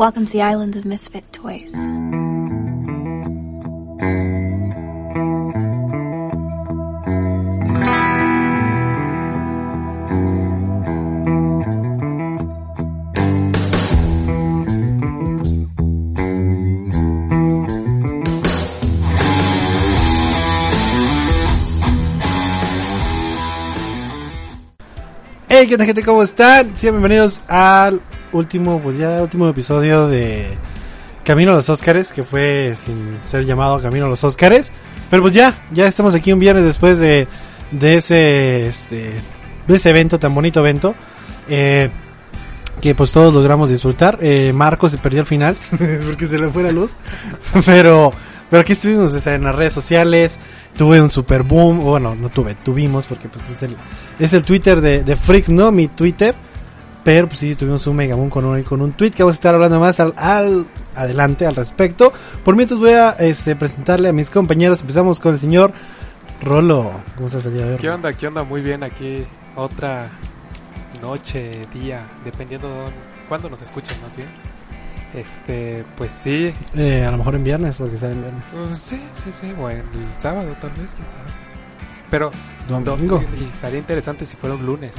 Welcome to the island of misfit toys. Hey, ¿qué tal gente? ¿Cómo están? Sean bienvenidos al último, pues ya último episodio de Camino a los Óscares, que fue sin ser llamado Camino a los Óscares. Pero pues ya, ya estamos aquí un viernes después de, de ese, este, de ese evento, tan bonito evento. Eh, que pues todos logramos disfrutar. Eh, Marco se perdió al final, porque se le fue la luz. pero, pero aquí estuvimos o sea, en las redes sociales. Tuve un super boom. Bueno, no tuve, tuvimos, porque pues es el, es el Twitter de, de Freaks, ¿no? Mi Twitter. Pero pues sí, tuvimos un mega boom con un, con un tweet que vamos a estar hablando más al, al adelante al respecto. Por mientras voy a este, presentarle a mis compañeros. Empezamos con el señor Rolo. ¿Cómo estás el día de hoy? ¿Qué onda? ¿Qué onda? Muy bien, aquí otra noche, día, dependiendo de cuándo nos escuchen más bien. Este, pues sí, Eh, a lo mejor en viernes, porque sale en viernes. uh, sí, sí, sí, o en el sábado tal vez, quién sabe. Pero Domingo. do- y estaría interesante si fuera un lunes.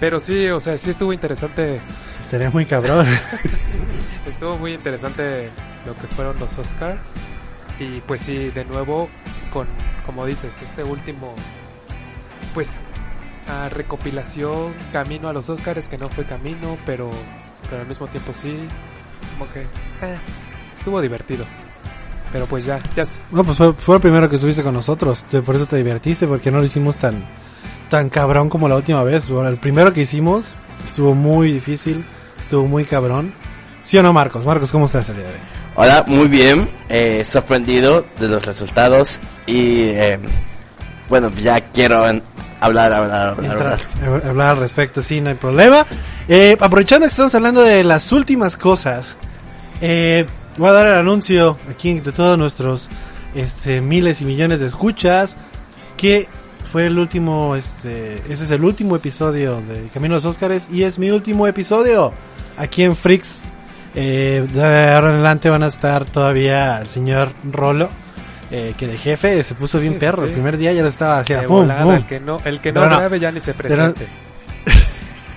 Pero sí, o sea, sí estuvo interesante, Estaría muy cabrón. estuvo muy interesante lo que fueron los Oscars. Y pues sí, de nuevo, con, como dices, este último, pues, ah, recopilación, camino a los Oscars, que no fue camino, pero, pero al mismo tiempo sí, como que, eh, estuvo divertido. Pero pues ya, ya, No, pues fue, fue el primero que estuviste con nosotros. Por eso te divertiste, porque no lo hicimos tan, tan cabrón como la última vez. Bueno, el primero que hicimos estuvo muy difícil, estuvo muy cabrón. ¿Sí o no, Marcos? Marcos, ¿cómo estás el día de hoy? Hola, muy bien, eh, sorprendido de los resultados y eh, bueno, ya quiero en- hablar, hablar, hablar, Entrar, hablar. hab- hablar al respecto, sí, no hay problema. Eh, aprovechando que estamos hablando de las últimas cosas, eh, voy a dar el anuncio aquí de todos nuestros este, miles y millones de escuchas, que fue el último, este, ese es el último episodio de Camino a los Óscares y es mi último episodio aquí en Freaks. Eh, de ahora en adelante van a estar todavía el señor Rolo. eh, que de jefe se puso bien Sí, perro. sí. El primer día ya lo estaba haciendo. pum, volada, pum. el que no, el que no no. grabe ya ni se presente.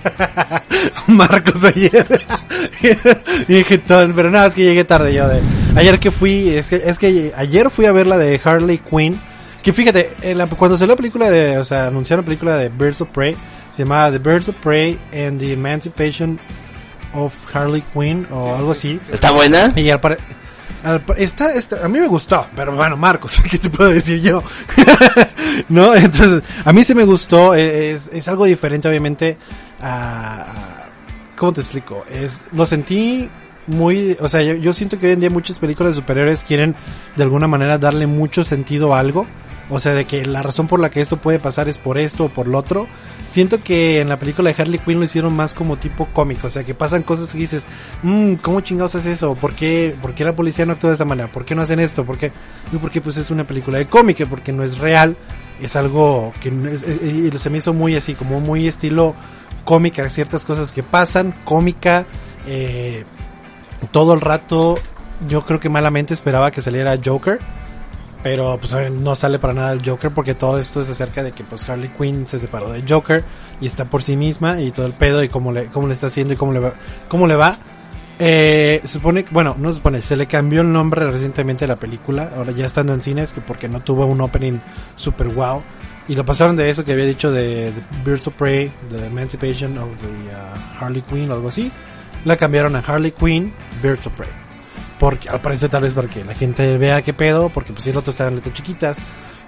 Marcos ayer. y dije todo, pero nada, es que llegué tarde yo de. Ayer que fui, es que, es que ayer fui a ver la de Harley Quinn. Que fíjate, en la- cuando salió la película de, o sea, anunciaron la película de Birds of Prey, se llamaba The Birds of Prey and the Emancipation of Harley Quinn o Sí, algo sí, así. sí. ¿Está buena? Y al pare- está, está, a mí me gustó, pero bueno, Marcos, ¿qué te puedo decir yo? ¿No? Entonces, a mí sí me gustó, eh, es, es algo diferente, obviamente, a, a- ¿cómo te explico? Es, lo sentí muy, o sea, yo, yo siento que hoy en día muchas películas de superhéroes quieren de alguna manera darle mucho sentido a algo. O sea, de que la razón por la que esto puede pasar es por esto o por lo otro. Siento que en la película de Harley Quinn lo hicieron más como tipo cómico. O sea, que pasan cosas que dices, mmm, ¿cómo chingados es eso? ¿Por qué, ¿Por qué la policía no actúa de esa manera? ¿Por qué no hacen esto? ¿Por qué? Y porque pues es una película de cómic, porque no es real. Es algo que no es- es- se me hizo muy así, como muy estilo cómica. Ciertas cosas que pasan, cómica, eh, todo el rato yo creo que malamente esperaba que saliera Joker. Pero pues no sale para nada el Joker porque todo esto es acerca de que pues Harley Quinn se separó de Joker y está por sí misma y todo el pedo y cómo le, cómo le está haciendo y cómo le va. Cómo le va. Eh, supone, bueno, no se supone, se le cambió el nombre recientemente a la película, ahora ya estando en cines, que porque no tuvo un opening super wow. Y lo pasaron de eso que había dicho de, Birds of Prey, The Emancipation of the uh, Harley Quinn algo así. La cambiaron a Harley Quinn, Birds of Prey. Porque al parecer tal vez para que la gente vea qué pedo, porque pues si el otro está en letras chiquitas.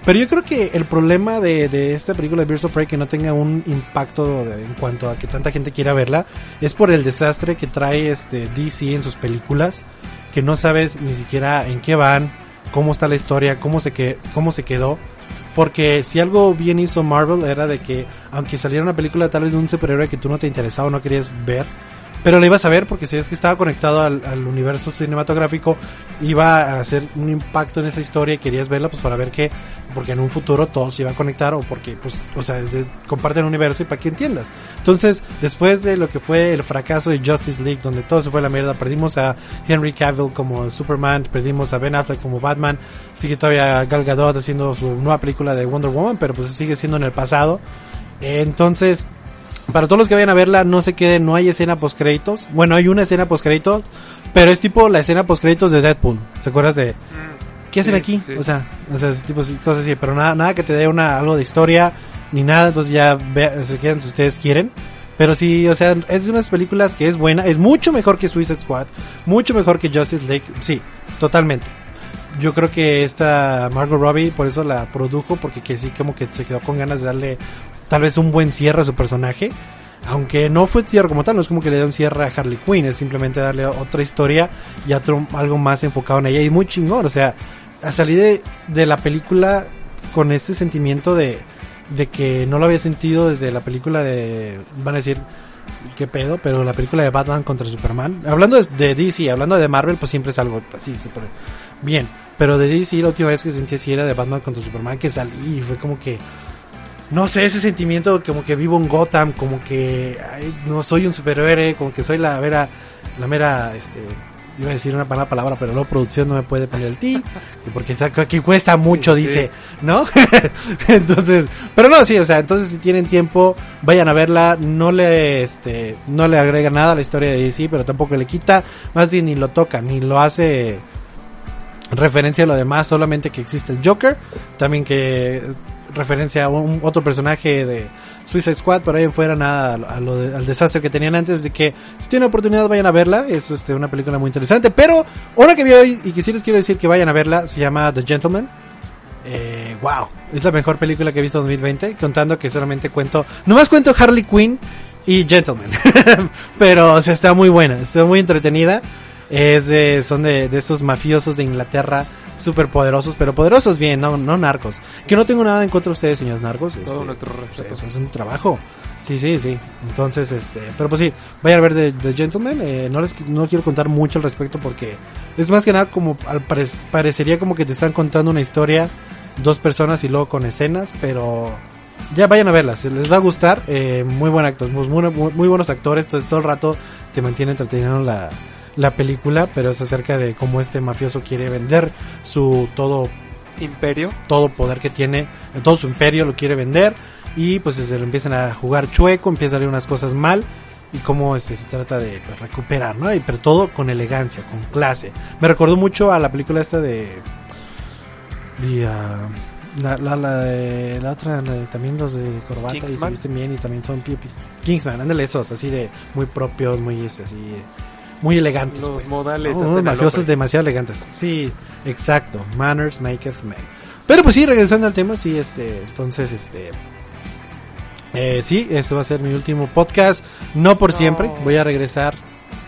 Pero yo creo que el problema de, de esta película de Birds of Prey que no tenga un impacto de- en cuanto a que tanta gente quiera verla es por el desastre que trae este DC en sus películas, que no sabes ni siquiera en qué van, cómo está la historia, cómo se que, cómo se quedó. Porque si algo bien hizo Marvel era de que aunque saliera una película tal vez de un superhéroe que tú no te interesaba o no querías ver, pero la ibas a ver porque si es que estaba conectado al, al universo cinematográfico, iba a hacer un impacto en esa historia y querías verla pues para ver que, porque en un futuro todo se iba a conectar o porque, pues, o sea, comparten el universo y para que entiendas. Entonces, después de lo que fue el fracaso de Justice League, donde todo se fue a la mierda, perdimos a Henry Cavill como Superman, perdimos a Ben Affleck como Batman, sigue todavía Gal Gadot haciendo su nueva película de Wonder Woman, pero pues sigue siendo en el pasado. Entonces, para todos los que vayan a verla, no se queden, no hay escena post créditos. Bueno, hay una escena post créditos, pero es tipo la escena post créditos de Deadpool. ¿Se acuerdas de qué hacen Sí, aquí? sí. O sea, o sea, tipo cosas así, pero nada, nada que te dé una algo de historia ni nada, entonces ya ve- se quedan si ustedes quieren. Pero sí, o sea, es de unas películas que es buena, es mucho mejor que Suicide Squad, mucho mejor que Justice League, sí, totalmente. Yo creo que esta Margot Robbie por eso la produjo, porque que sí como que se quedó con ganas de darle tal vez un buen cierre a su personaje. Aunque no fue cierre como tal, no es como que le dé un cierre a Harley Quinn, es simplemente darle otra historia y otro, algo más enfocado en ella. Y muy chingón, o sea, a salir de, de la película con este sentimiento de, de que no lo había sentido desde la película de, van a decir, qué pedo, pero la película de Batman contra Superman, hablando de, DC, hablando de Marvel, pues siempre es algo así, súper bien. Pero de DC la última vez que sentí así era de Batman contra Superman, que salí y fue como que, no sé, ese sentimiento como que vivo en Gotham, como que ay, no soy un superhéroe, como que soy la mera, la mera, este, iba a decir una mala palabra, pero no, producción no me puede poner el ti, porque que cuesta mucho, Sí. dice, ¿no? entonces, pero no, sí, o sea, entonces si tienen tiempo, vayan a verla, no le, este, no le agrega nada a la historia de DC, pero tampoco le quita, más bien ni lo toca, ni lo hace referencia a lo demás, solamente que existe el Joker, también que referencia a un otro personaje de Suicide Squad, pero ahí en fuera nada al desastre que tenían antes, de que si tienen oportunidad vayan a verla, es este, una película muy interesante, pero una que vi hoy y que sí les quiero decir que vayan a verla, se llama The Gentleman. Eh, wow, es la mejor película que he visto en 2020, contando que solamente cuento, nomás cuento Harley Quinn y Gentleman, pero o sea, está muy buena, está muy entretenida, es de, son de, de esos mafiosos de Inglaterra, súper poderosos, pero poderosos bien, no, no narcos, que no tengo nada en contra de ustedes, señores narcos, Todo este, nuestro respeto. Hacen un trabajo. Sí, sí, sí. Entonces, este, pero pues sí, vayan a ver The, The Gentleman. Eh, no les no quiero contar mucho al respecto porque es más que nada como al pare- parecería como que te están contando una historia dos personas y luego con escenas, pero ya vayan a verlas, les va a gustar. Eh, muy buen actor, muy, muy, muy buenos actores, entonces todo el rato te mantiene entreteniendo la, la película, pero es acerca de cómo este mafioso quiere vender su todo Imperio. todo poder que tiene, todo su imperio lo quiere vender y pues se lo empiezan a jugar chueco, empiezan a salir unas cosas mal y cómo este se trata de pues, recuperar, ¿no? Y pero todo con elegancia, con clase. Me recordó mucho a la película esta de de, ah, la, la, la de la otra la de también los de corbata y se visten bien y también son pipi. Kingsman, ándale esos, así de muy propios, muy este, así muy elegantes. Los pues. modales No, unos mafiosos demasiado elegantes. Sí, exacto. Manners maketh man. Pero pues sí, regresando al tema, sí, este, entonces, este, eh, sí, este va a ser mi último podcast, no por No. siempre, voy a regresar,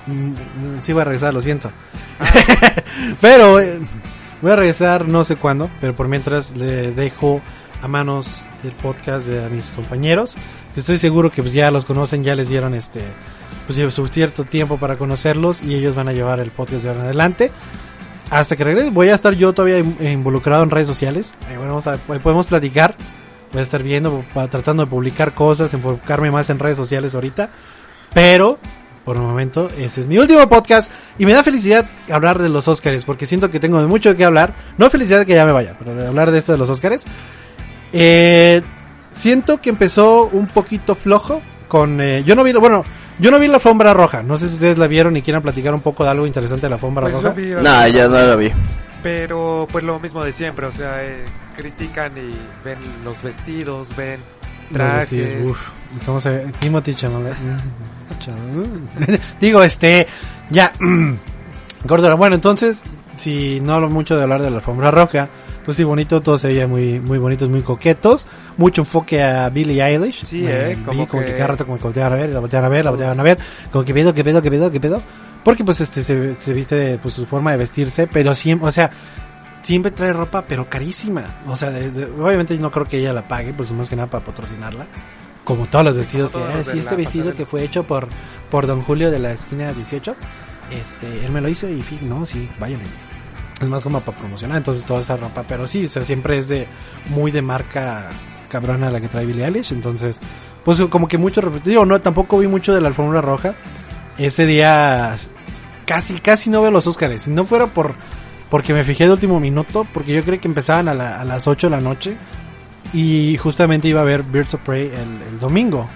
mm, mm, sí voy a regresar, lo siento, pero eh, voy a regresar no sé cuándo, pero por mientras le dejo a manos del podcast de a mis compañeros, que estoy seguro que pues ya los conocen, ya les dieron este, pues lleva su cierto tiempo para conocerlos y ellos van a llevar el podcast de ahora en adelante. Hasta que regrese, voy a estar yo todavía in- involucrado en redes sociales. Ahí vamos a- podemos platicar. Voy a estar viendo, tratando de publicar cosas, enfocarme más en redes sociales ahorita. Pero, por el momento, ese es mi último podcast. Y me da felicidad hablar de los Oscars, porque siento que tengo mucho qué hablar. No felicidad que ya me vaya, pero de hablar de esto de los Oscars. Eh, siento que empezó un poquito flojo con... eh, yo no vi, bueno, yo no vi la alfombra roja. No sé si ustedes la vieron y quieran platicar un poco de algo interesante de la alfombra Pues roja. vi, No, yo no lo vi. Pero pues lo mismo de siempre, o sea, eh, critican y ven los vestidos, ven Los vestidos, trajes. uf, ¿Cómo se ve? Timothy. Chalamet. Digo, este, ya. Gordon, bueno, entonces, si no hablo mucho de hablar de la alfombra roja, pues sí, bonito, todo se veía muy, muy bonitos, muy coquetos. Mucho enfoque a Billie Eilish. Sí, eh, vi como como que, que- cada rato como que volteaban a ver, la volteaban a ver, la volteaban a ver. Como que pedo, que pedo, que pedo, que pedo. Porque pues este, se, se viste, pues su forma de vestirse, pero siempre, o sea, siempre trae ropa, pero carísima. O sea, de- de- obviamente yo no creo que ella la pague, pues más que nada para patrocinarla. como todos los vestidos, que, todos "Ah, los de sí, este vestido pasarela". que fue hecho por, por Don Julio de la esquina 18, este, él me lo hizo y no, sí, váyanle. Es más como para promocionar, entonces toda esa ropa, pero sí, o sea, siempre es de, muy de marca cabrona la que trae Billie Eilish, entonces, pues como que mucho repetido, no, tampoco vi mucho de la alfombra roja, ese día casi, casi no veo los Óscares, si no fuera por, porque me fijé de último minuto, porque yo creí que empezaban a, la- a las 8 de la noche, y justamente iba a ver Birds of Prey el, el domingo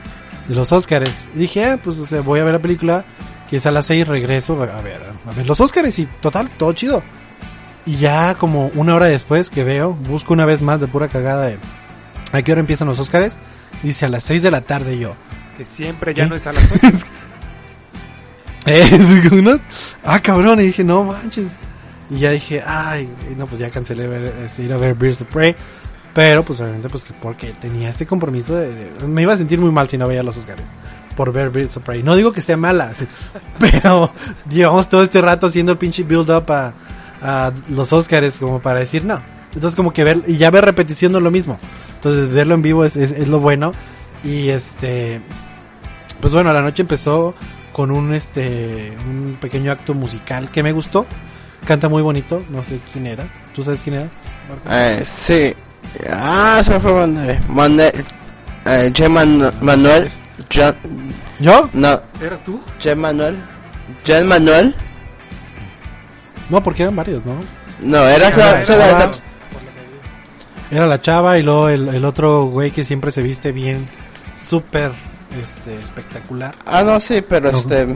de los Óscares. Y dije, ah, pues o sea, voy a ver la película, que es a las 6 regreso a ver, a ver los Óscares y total, todo chido. Y ya como una hora después que veo, busco una vez más de pura cagada de a qué hora empiezan los Óscares, dice a las 6 de la tarde yo. Que siempre ya ¿Qué? no es a las 8. Eh, sí, como, ¿no? Ah, cabrón, y dije, no manches. Y ya dije, ay, no, pues ya cancelé ver, este, ir a ver Birds of Prey. Pero, pues obviamente, pues que porque tenía este compromiso de, de- Me iba a sentir muy mal si no veía los Oscars. Por ver Birds of Prey. No digo que esté mala, pero llevamos todo este rato haciendo el pinche build up a, a los Oscars como para decir no. Entonces como que ver, y ya ver repetición no es lo mismo. Entonces verlo en vivo es, es, es lo bueno. Y este, pues bueno, la noche empezó con un este un pequeño acto musical que me gustó. Canta muy bonito, no sé quién era. ¿Tú sabes quién era? Eh, sí. Ah, se me fue Manuel. Manuel. Eh, J. Manu- Manuel. John, ¿Yo? no, ¿Eras tú? J. Manuel. J. Manuel. No, porque eran varios, ¿no? No, era medida. Era la chava y luego el, el otro güey que siempre se viste bien, súper este, espectacular. Ah, no, sí, pero No. este.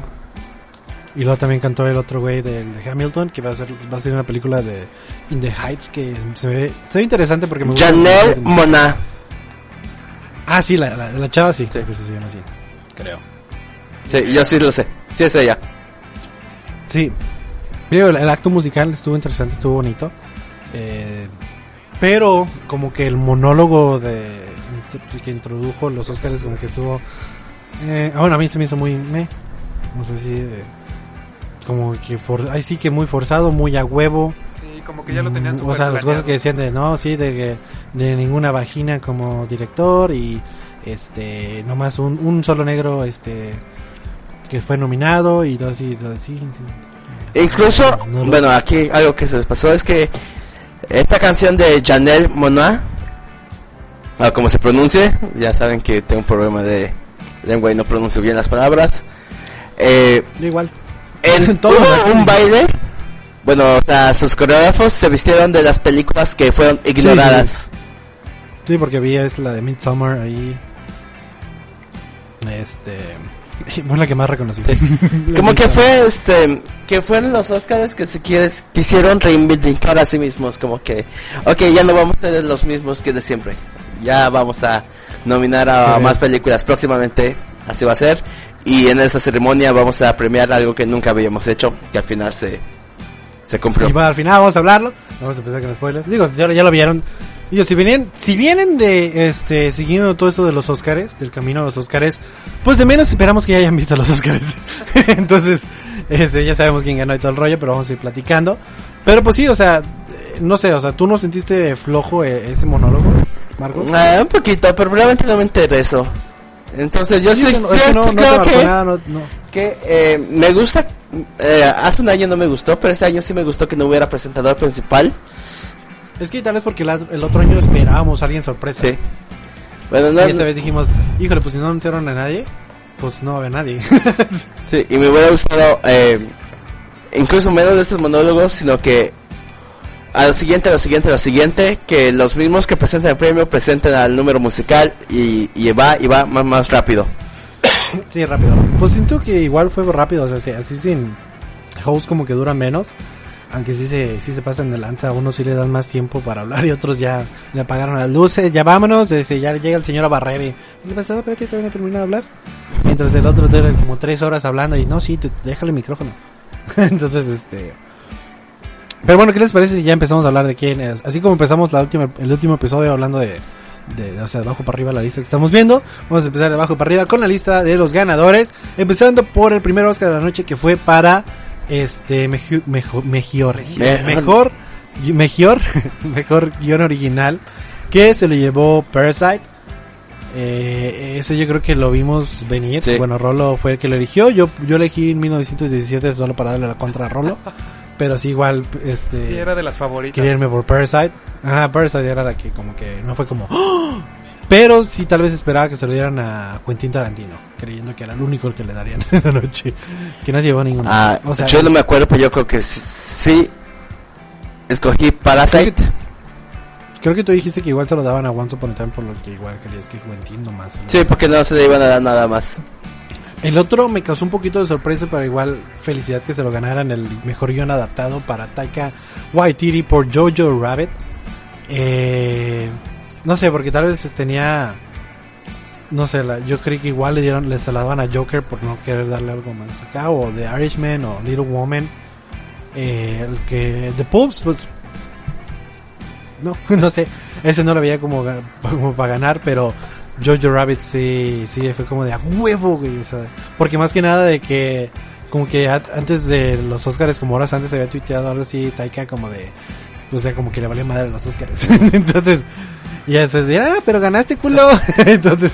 Y luego también cantó el otro güey del de Hamilton, que va a ser va a ser una película de In the Heights que se ve, se ve interesante porque me gusta. Janelle Mona. Ah, sí, la, la, la chava sí, Sí. creo que se llama así. Creo. Sí, yo sí lo sé. Sí, es ella. Sí. Digo, el, el acto musical estuvo interesante, estuvo bonito. Eh, pero como que el monólogo de que introdujo los Oscars como que estuvo eh, ah, bueno, a mí se me hizo muy me no sé si de- como que for, ay sí que muy forzado, muy a huevo. Sí, como que ya lo tenían Mm, súper O sea, las cosas que decían de no, sí, de que de ninguna vagina como director y este nomás un, un solo negro este que fue nominado y todo así, todo así. sí. Incluso, No bueno, aquí algo que se les pasó es que esta canción de Janelle Mona, ah, como se pronuncie, ya saben que tengo un problema de lengua y no pronuncio bien las palabras. Eh, igual. en actores. un baile, bueno, o sea, sus coreógrafos se vistieron de las películas que fueron ignoradas. Sí, porque vi es la de Midsommar ahí. Este. Fue la que más reconocí. Como que fue, este, que fueron los Oscars que se quieres, quisieron reivindicar a sí mismos, como que, ok, ya no vamos a ser los mismos que de siempre, ya vamos a nominar a más películas próximamente, así va a ser, y en esa ceremonia vamos a premiar algo que nunca habíamos hecho, que al final se, se cumplió. Y bueno, al final vamos a hablarlo. Vamos a empezar con spoilers. Digo, ya, ya lo vieron. Digo, si vienen, si vienen de, este, siguiendo todo esto de los Oscars, del camino a los Oscars, pues de menos esperamos que ya hayan visto los Oscars. Entonces, este, ya sabemos quién ganó y todo el rollo, pero vamos a ir platicando. Pero pues sí, o sea, no sé, o sea, ¿tú no sentiste flojo eh, ese monólogo, Marco? Ah, un poquito, pero realmente no me interesó. Entonces yo sí, que no- sí- que no, sí no creo que... nada, no- no. que eh, me gusta eh, hace un año no me gustó pero este año sí me gustó que no hubiera presentador principal Es que tal vez porque el, at- el otro año esperábamos a alguien sorpresa. sí bueno no Y esta vez dijimos, híjole, pues si no anunciaron a nadie, pues no va a haber nadie. sí y me hubiera gustado eh, incluso menos de estos monólogos sino que a lo siguiente a lo siguiente a lo siguiente que los mismos que presentan el premio presenten al número musical y, y va y va más más rápido sí, rápido. Pues siento que igual fue rápido, o sea, sí, así sin host como que dura menos. Aunque sí se, sí se pasan de lanza, a unos sí le dan más tiempo para hablar y otros ya le apagaron las luces, ya vámonos, este, ya llega el señor a barrer y ¿qué le? Espérate, todavía no terminado de hablar. Mientras el otro tiene como tres horas hablando y no, sí, déjale el micrófono. Entonces, este... Pero bueno, ¿qué les parece si ya empezamos a hablar de quién es? Así como empezamos la última, el último episodio hablando de, de, o sea, de abajo para arriba la lista que estamos viendo. Vamos a empezar de abajo para arriba con la lista de los ganadores. Empezando por el primer Oscar de la noche que fue para este. Mejor. Mejor, mejor, mejor guion original que se lo llevó Parasite. Eh, ese yo creo que lo vimos venir. Sí. Bueno, Rolo fue el que lo eligió. Yo, yo elegí en 1917 solo para darle la contra a Rolo. pero sí, igual, este. Sí, era de las favoritas. quería irme por Parasite. Ajá, Parasite era la que como que no fue como... ¡Oh! Pero sí tal vez esperaba que se lo dieran a Quentin Tarantino, creyendo que era el único el que le darían en la noche. Que no se llevó ninguno. Ah, o sea, yo no me acuerdo, pero yo creo que sí, escogí Parasite. creo que tú dijiste que igual se lo daban a Once Upon a Time por lo que igual querías que Quentin nomás. ¿no? Sí, porque no se le iban a dar nada más. El otro me causó un poquito de sorpresa, pero igual felicidad que se lo ganaran el mejor guion adaptado para Taika Waititi por Jojo Rabbit. Eh, no sé, porque tal vez tenía... No sé, la- yo creí que igual le dieron, le se la daban a Joker por no querer darle algo más acá, o The Irishman, o Little Woman. Eh, el que... The Pulps, pues... No, no sé, ese no lo veía como, como para ganar, pero Jojo Rabbit sí, sí, fue como de a huevo, güey, porque más que nada de que, como que a- antes de los Oscars, como horas antes había tuiteado algo así, Taika como de, o sea, como que le valió madre los Oscars. Entonces, y ya después de, ah, pero ganaste culo. Entonces,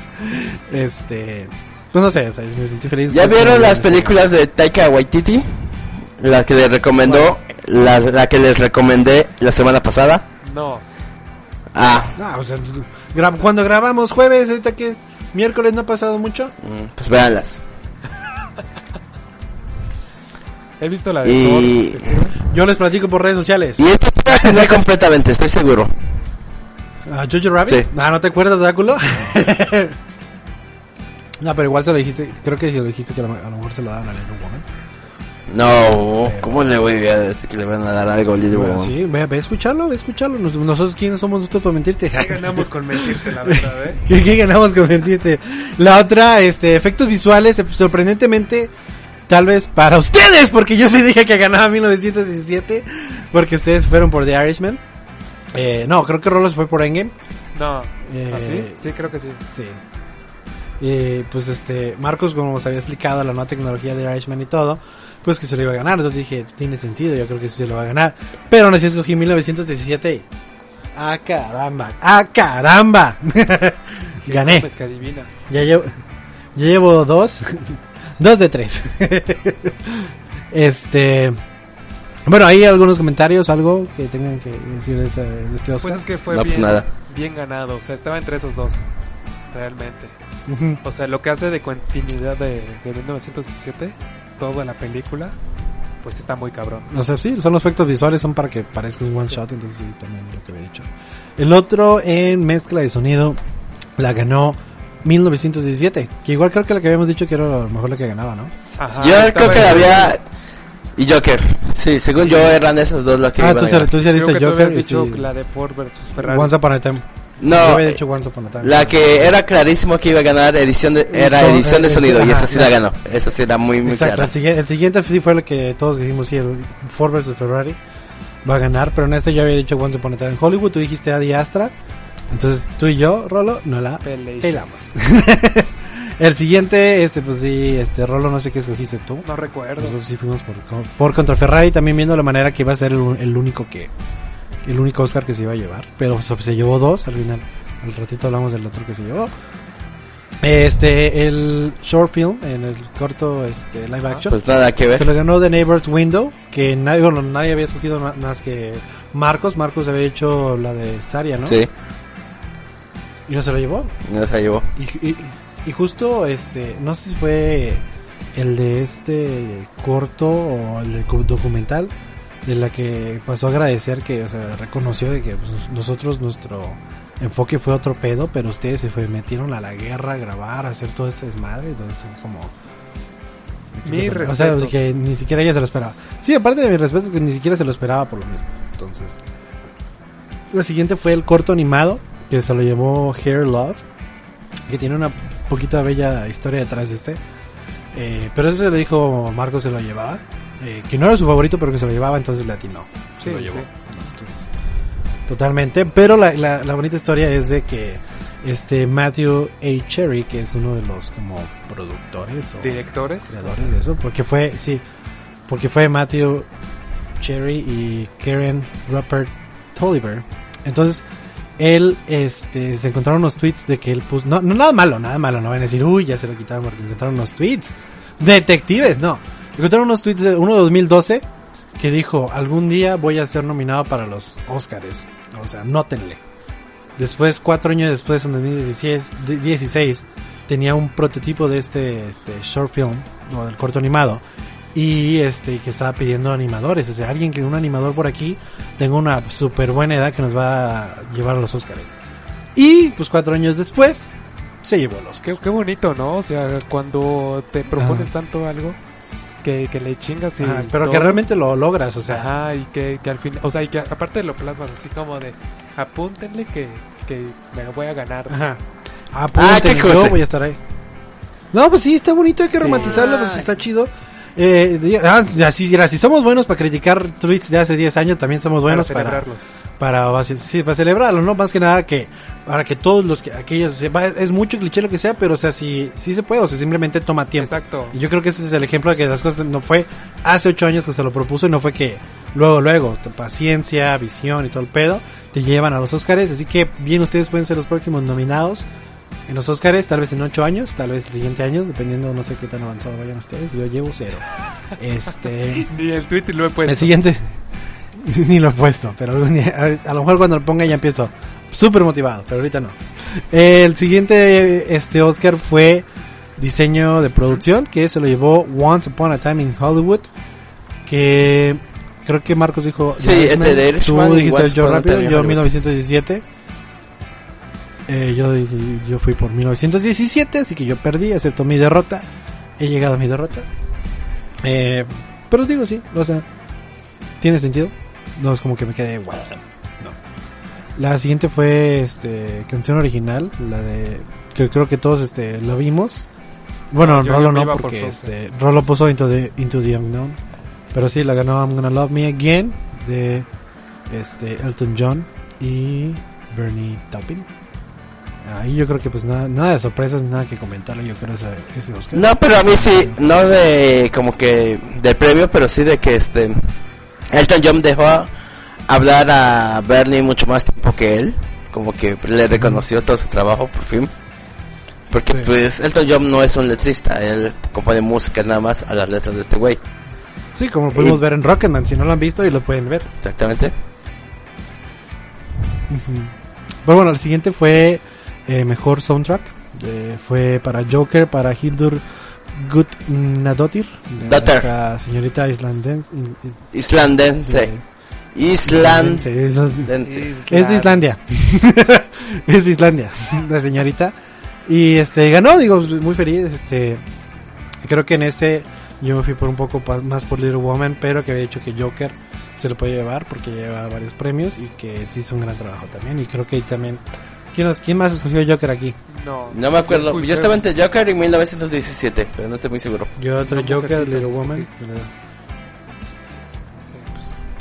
este, pues no sé, o sea, me sentí feliz. ¿Ya Pues, vieron las películas de Taika Waititi? La que les recomendó, la, la que les recomendé la semana pasada. No. Ah, Ah, o sea, gra- cuando grabamos jueves, ahorita que miércoles no ha pasado mucho. mm, pues véanlas. He visto la de Y- Thor. Yo les platico por redes sociales. Y esta la completamente, estoy seguro. ¿A Jojo Rabbit? Sí. Ah, ¿no te acuerdas, Dráculo? no, pero igual se lo dijiste, creo que si lo dijiste que a lo, a lo mejor se lo daban a Little Woman. No, ¿cómo le voy a decir que le van a dar algo a Bueno, Woman? sí, ve, ve a escucharlo, ve a escucharlo. Nos- nosotros, ¿quiénes somos nosotros para mentirte? ¿Qué ganamos con mentirte, la verdad, eh? ¿Qué, qué ganamos con mentirte? La otra, este, efectos visuales, eh, sorprendentemente, tal vez para ustedes, porque yo sí dije que ganaba 1917, porque ustedes fueron por The Irishman. Eh, no, creo que Rolos fue por Endgame. No. Eh, ¿Ah, sí? Sí, creo que sí. Sí. Eh, pues este, Marcos, como os había explicado, la nueva tecnología de Irishman y todo, pues que se lo iba a ganar. Entonces dije, tiene sentido, yo creo que sí se lo va a ganar. Pero aún así escogí 1917 y... ¡Ah, caramba! ¡Ah, caramba! Gané. Pues que adivinas. Ya llevo, ya llevo dos. dos de tres. este... Bueno, hay algunos comentarios, algo que tengan que decir de este, de este Oscar. Pues es que fue No, pues bien, nada. bien ganado. O sea, estaba entre esos dos. Realmente. O sea, lo que hace de continuidad de, de 1917, toda la película, pues está muy cabrón. O sea, sí, son los efectos visuales, son para que parezca un one shot, entonces sí, también lo que había dicho. El otro en mezcla de sonido la ganó 1917, que igual creo que la que habíamos dicho que era a lo mejor la que ganaba, ¿no? Ajá, yo creo que había... Y Joker. Sí, según yo eran esas dos las que ah, iban tú, ganar. tú sí Creo que tú Joker y dicho sí, la de Ford versus Ferrari. Once Upon a Time. No, dicho Once Upon a Time. la que era clarísimo que iba a ganar edición de, era Son- edición de sonido y esa sí la- ganó. Esa sí era muy, muy Exacto, clara. el, siguiente, el siguiente sí fue el que todos dijimos, sí, el Ford vs Ferrari va a ganar, pero en este yo había dicho Once Upon a Time en Hollywood, tú dijiste Adi Astra, entonces tú y yo, Rolo, no la Pelation. pelamos. el siguiente, este, pues sí, este, Rolo, no sé qué escogiste tú. No recuerdo. Nosotros sí fuimos por, por contra Ferrari, también viendo la manera que iba a ser el, el único que, el único Oscar que se iba a llevar, pero se, se llevó dos al final. Al ratito hablamos del otro que se llevó. Este, el short film, en el corto, este, live action. Pues nada que Se ver. lo ganó The Neighbor's Window, que nadie, bueno, nadie había escogido más que Marcos. Marcos había hecho la de Saria, ¿no? Sí, Y no se lo llevó. no se llevó. Y, y, y justo, este, no sé si fue el de este corto o el del documental, de la que pasó a agradecer que, o sea, reconoció de que pues, nosotros, nuestro enfoque fue otro pedo, pero ustedes se fue, metieron a la guerra a grabar, a hacer todo ese desmadre, entonces fue como... Mi o sea, de que ni siquiera ella se lo esperaba. Sí, aparte de mi respeto, que ni siquiera se lo esperaba por lo mismo. Entonces, la siguiente fue el corto animado, que se lo llevó Hair Love, que tiene una poquita bella historia detrás de este. Eh, pero eso se lo dijo Marcos, se lo llevaba. Eh, que no era su favorito, pero que se lo llevaba, entonces le atinó. Se Sí, lo llevó. sí. Entonces, totalmente. Pero la, la, la bonita historia es de que este Matthew A. Cherry, que es uno de los como productores o Directores. creadores de eso, porque fue, sí, porque fue Matthew Cherry y Karen Rupert Tolliver. Entonces, él, este, se encontraron unos tweets de que él puso, no, no nada malo, nada malo, no van a decir, uy, ya se lo quitaron porque encontraron unos tweets. Detectives, no. Encontraron unos tweets de uno de 2012 que dijo, algún día voy a ser nominado para los Oscars. O sea, nótenle. Después, cuatro años después, en 2016, de- 16, tenía un prototipo de este, este short film, o del corto animado, y este, que estaba pidiendo animadores, o sea, alguien que un animador por aquí tenga una super buena edad que nos va a llevar a los Oscars. Y, pues cuatro años después, se llevó los Oscar. Qué, qué bonito, ¿no? O sea, cuando te propones Ajá. tanto algo que, que le chingas y Ajá, pero que realmente lo logras, o sea, Ajá, y que, que al fin, o sea, y que aparte lo plasmas así como de apúntenle que, que me lo voy a ganar. Ajá. Ah, Apunten, qué yo voy a estar ahí. No, pues sí, está bonito, hay que Sí. romantizarlo, pues está chido. Eh, di- ah, ya, sí, mira, si somos buenos para criticar tweets de hace 10 años, también somos buenos para para, celebrarlos. para, sí, para celebrarlo, ¿no? Más que nada que, para que todos los que, aquellos, es mucho cliché lo que sea, pero o sea, sí, sí se puede, o sea, simplemente toma tiempo. Exacto. Y yo creo que ese es el ejemplo de que las cosas no fue hace ocho años que se lo propuso y no fue que luego, luego, paciencia, visión y todo el pedo te llevan a los Oscars. Así que bien ustedes pueden ser los próximos nominados en los Oscars, tal vez en ocho años, tal vez el siguiente año, dependiendo, no sé qué tan avanzado vayan ustedes. Yo llevo cero. Este, Ni el tweet y lo he puesto. el siguiente, ni lo he puesto, pero algún día- a, a lo mejor cuando lo ponga ya empiezo súper motivado, pero ahorita no. El siguiente este Oscar fue diseño de producción, que se lo llevó Once Upon a Time in Hollywood, que creo que Marcos dijo... Sí, entre The Irishman Tú dijiste Once yo rápido, yo Hollywood. 1917. Eh, yo, yo fui por 1917, así que yo perdí, excepto mi derrota. He llegado a mi derrota. Eh, pero digo, sí, o sea, tiene sentido. No es como que me quede guau. No. La siguiente fue este canción original, la de que creo que todos este la vimos. Bueno, yo Rolo no por porque Frozen. este Rolo puso Into the Into the Unknown. Pero sí la ganó I'm Gonna Love Me Again de este Elton John y Bernie Taupin. Ahí yo creo que pues nada, nada de sorpresas, nada que comentarle, yo creo ese, ese Oscar. No, pero a mí sí, no de como que del premio, pero sí de que este Elton John dejó hablar a Bernie mucho más tiempo que él, como que le reconoció todo su trabajo por fin. Porque Sí. pues Elton John no es un letrista, él compone música nada más a las letras de este güey. Sí, como lo pudimos Y- ver en Rocketman, si no lo han visto y lo pueden ver. Exactamente. Pero bueno, el siguiente fue eh, mejor soundtrack. Eh, fue para Joker, para Hildur Gudnadottir, la- señorita islandense. Islandense. Island. Islandense, es- de Islandia. es de Islandia, la señorita. Y este ganó, digo, muy feliz. Este creo que en este yo me fui por un poco más por Little Woman, pero que había dicho que Joker se lo puede llevar porque lleva varios premios y que sí hizo un gran trabajo también. Y creo que ahí también. ¿Quién, más escogió Joker aquí? No, No me acuerdo, yo estaba entre Joker y 1917, pero no estoy muy seguro. Yo otro No, Joker, Little escogí. Woman.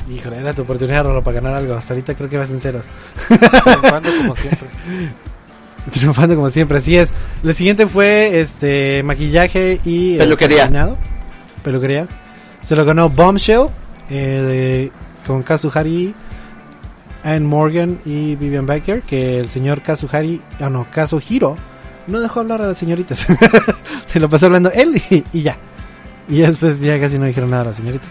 Híjole, era tu oportunidad, Rolo, para ganar algo. Hasta ahorita creo que vas en ceros. triunfando como siempre. Triunfando como siempre, así es. El siguiente fue este maquillaje y eh, Peluquería. peinado. Peluquería. Se lo ganó Bombshell eh, de- con Kazuhari, Anne Morgan y Vivian Baker. Que el señor Kazuhari, ah no, Kazuhiro, no dejó hablar a las señoritas. Se lo pasó hablando él y, y ya. Y después ya casi no dijeron nada a las señoritas.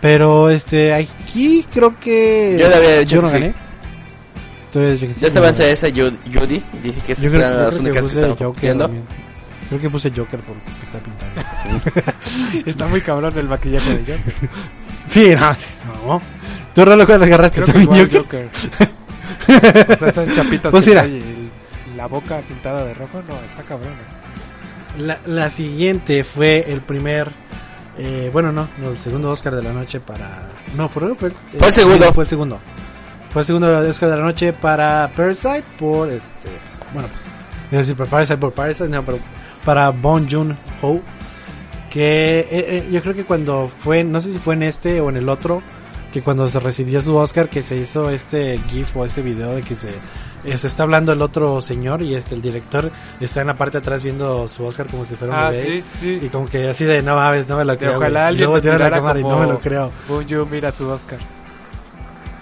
Pero este, aquí creo que Yo le había dicho yo que no sí. gané. Tú habías dicho que sí, Yo estaba entre esa y Judy, Judy, dije que Yo esas eran yo las creo que únicas que puse estaban compitiendo. Creo que puse Joker por está pintando. Está muy cabrón el maquillaje de Joker. sí, no, sí, no. Tú Rolo cuando agarraste Creo también igual Joker. Joker. o sea, esas chapitas Pues que mira. trae la boca pintada de rojo, no, está cabrón. La, la siguiente fue el primer eh, bueno, no, no, el segundo Oscar de la noche para no, fue, fue, Fue el segundo. Fue el segundo. Fue el segundo Oscar de la noche para Parasite por este pues, bueno, pues a decir por Parasite por Parasite, no, pero para Bon Joon-ho que eh, eh, yo creo que cuando fue, no sé si fue en este o en el otro, que cuando se recibió su Oscar, que se hizo este GIF o este video de que se, eh, se está hablando el otro señor y este el director está en la parte de atrás viendo su Oscar como si fuera un Ah, bebé. sí, Y sí. como que así de no mames, no me lo creo. ojalá güey". Y alguien luego la cámara y no me lo creo. Boon Yu mira su Oscar.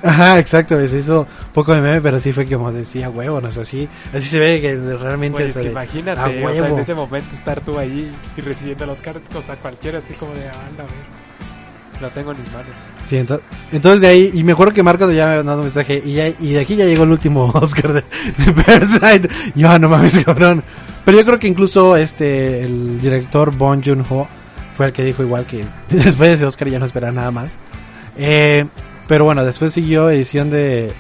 Ajá, exacto, se hizo poco de meme, pero sí fue como decía huevo, no sé, así, así se ve que realmente Pues es que de- imagínate, a o sea, en ese momento estar tú ahí y recibiendo los cartas, o sea, cualquiera así como de, anda, a ver. Lo tengo en mis manos. Sí, ento- entonces de ahí, y me acuerdo que Marcos ya me había mandado un mensaje, y, ya- y de aquí ya llegó el último Oscar de, de Parasite. Yo, ah, no mames, cabrón. Pero yo creo que incluso este, el director Bong Joon-ho fue el que dijo igual que después de ese Oscar ya no esperaba nada más. Eh, pero bueno, después siguió edición de,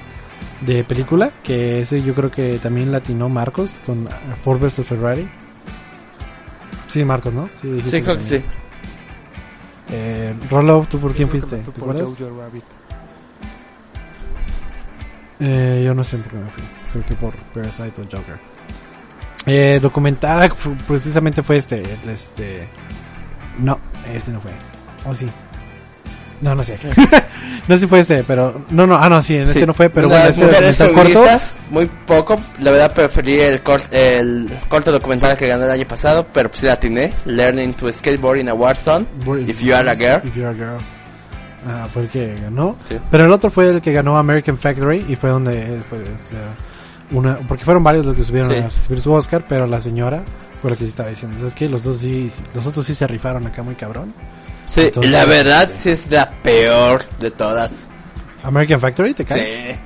de película, que ese yo creo que también latinó Marcos con Ford vs Ferrari. Sí, Marcos, ¿no? Sí, Sí, creo que sí. Eh, Rolo, ¿tú por quién fuiste? ¿Te acuerdas? Eh, yo no sé por qué me fui. Creo que por Parasite o Joker. Eh, documentada precisamente fue este, este. No, este no fue. Oh, sí. No, no sé. no sé si fue este, pero. No, no, ah, no, sí, en este Sí. no fue, pero bueno, este mujeres corto. muy poco. La verdad preferí el, el corto documental que ganó el año pasado, pero pues sí la atiné. Learning to skateboard in a Warzone. If you are a girl. If you are a girl. Ah, fue el que ganó. Sí. Pero el otro fue el que ganó American Factory y fue donde, pues, eh, una, porque fueron varios los que subieron Sí. a recibir su Oscar, pero la señora fue la que sí estaba diciendo, ¿sabes qué? Los dos sí- los otros sí se rifaron acá muy cabrón. Sí, Entonces- la verdad sí es la peor de todas. American Factory, ¿te cae? Sí.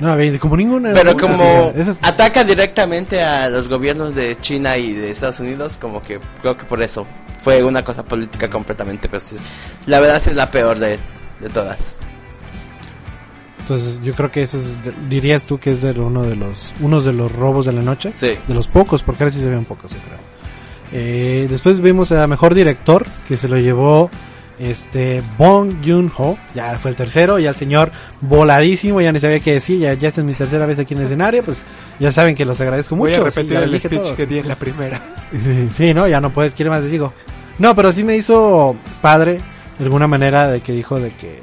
No vi como ninguna. Pero como es- ataca directamente a los gobiernos de China y de Estados Unidos, como que creo que por eso fue una cosa política completamente. Pero sí, la verdad sí es la peor de, de todas. Entonces yo creo que eso es, dirías tú que es uno de los, uno de los robos de la noche. Sí. De los pocos, porque ahora sí se ven pocos, yo creo. Eh, después vimos a Mejor Director, que se lo llevó este Bong Joon-ho, ya fue el tercero, y al señor voladísimo, ya ni sabía qué decir, ya, ya esta es mi tercera vez aquí en el escenario, pues ya saben que los agradezco Voy mucho. a sí, repetir ya el speech todos. que di en la primera. Sí, sí, no, ya no puedes, quiere más les digo. No, pero sí me hizo padre, de alguna manera, de que dijo de que,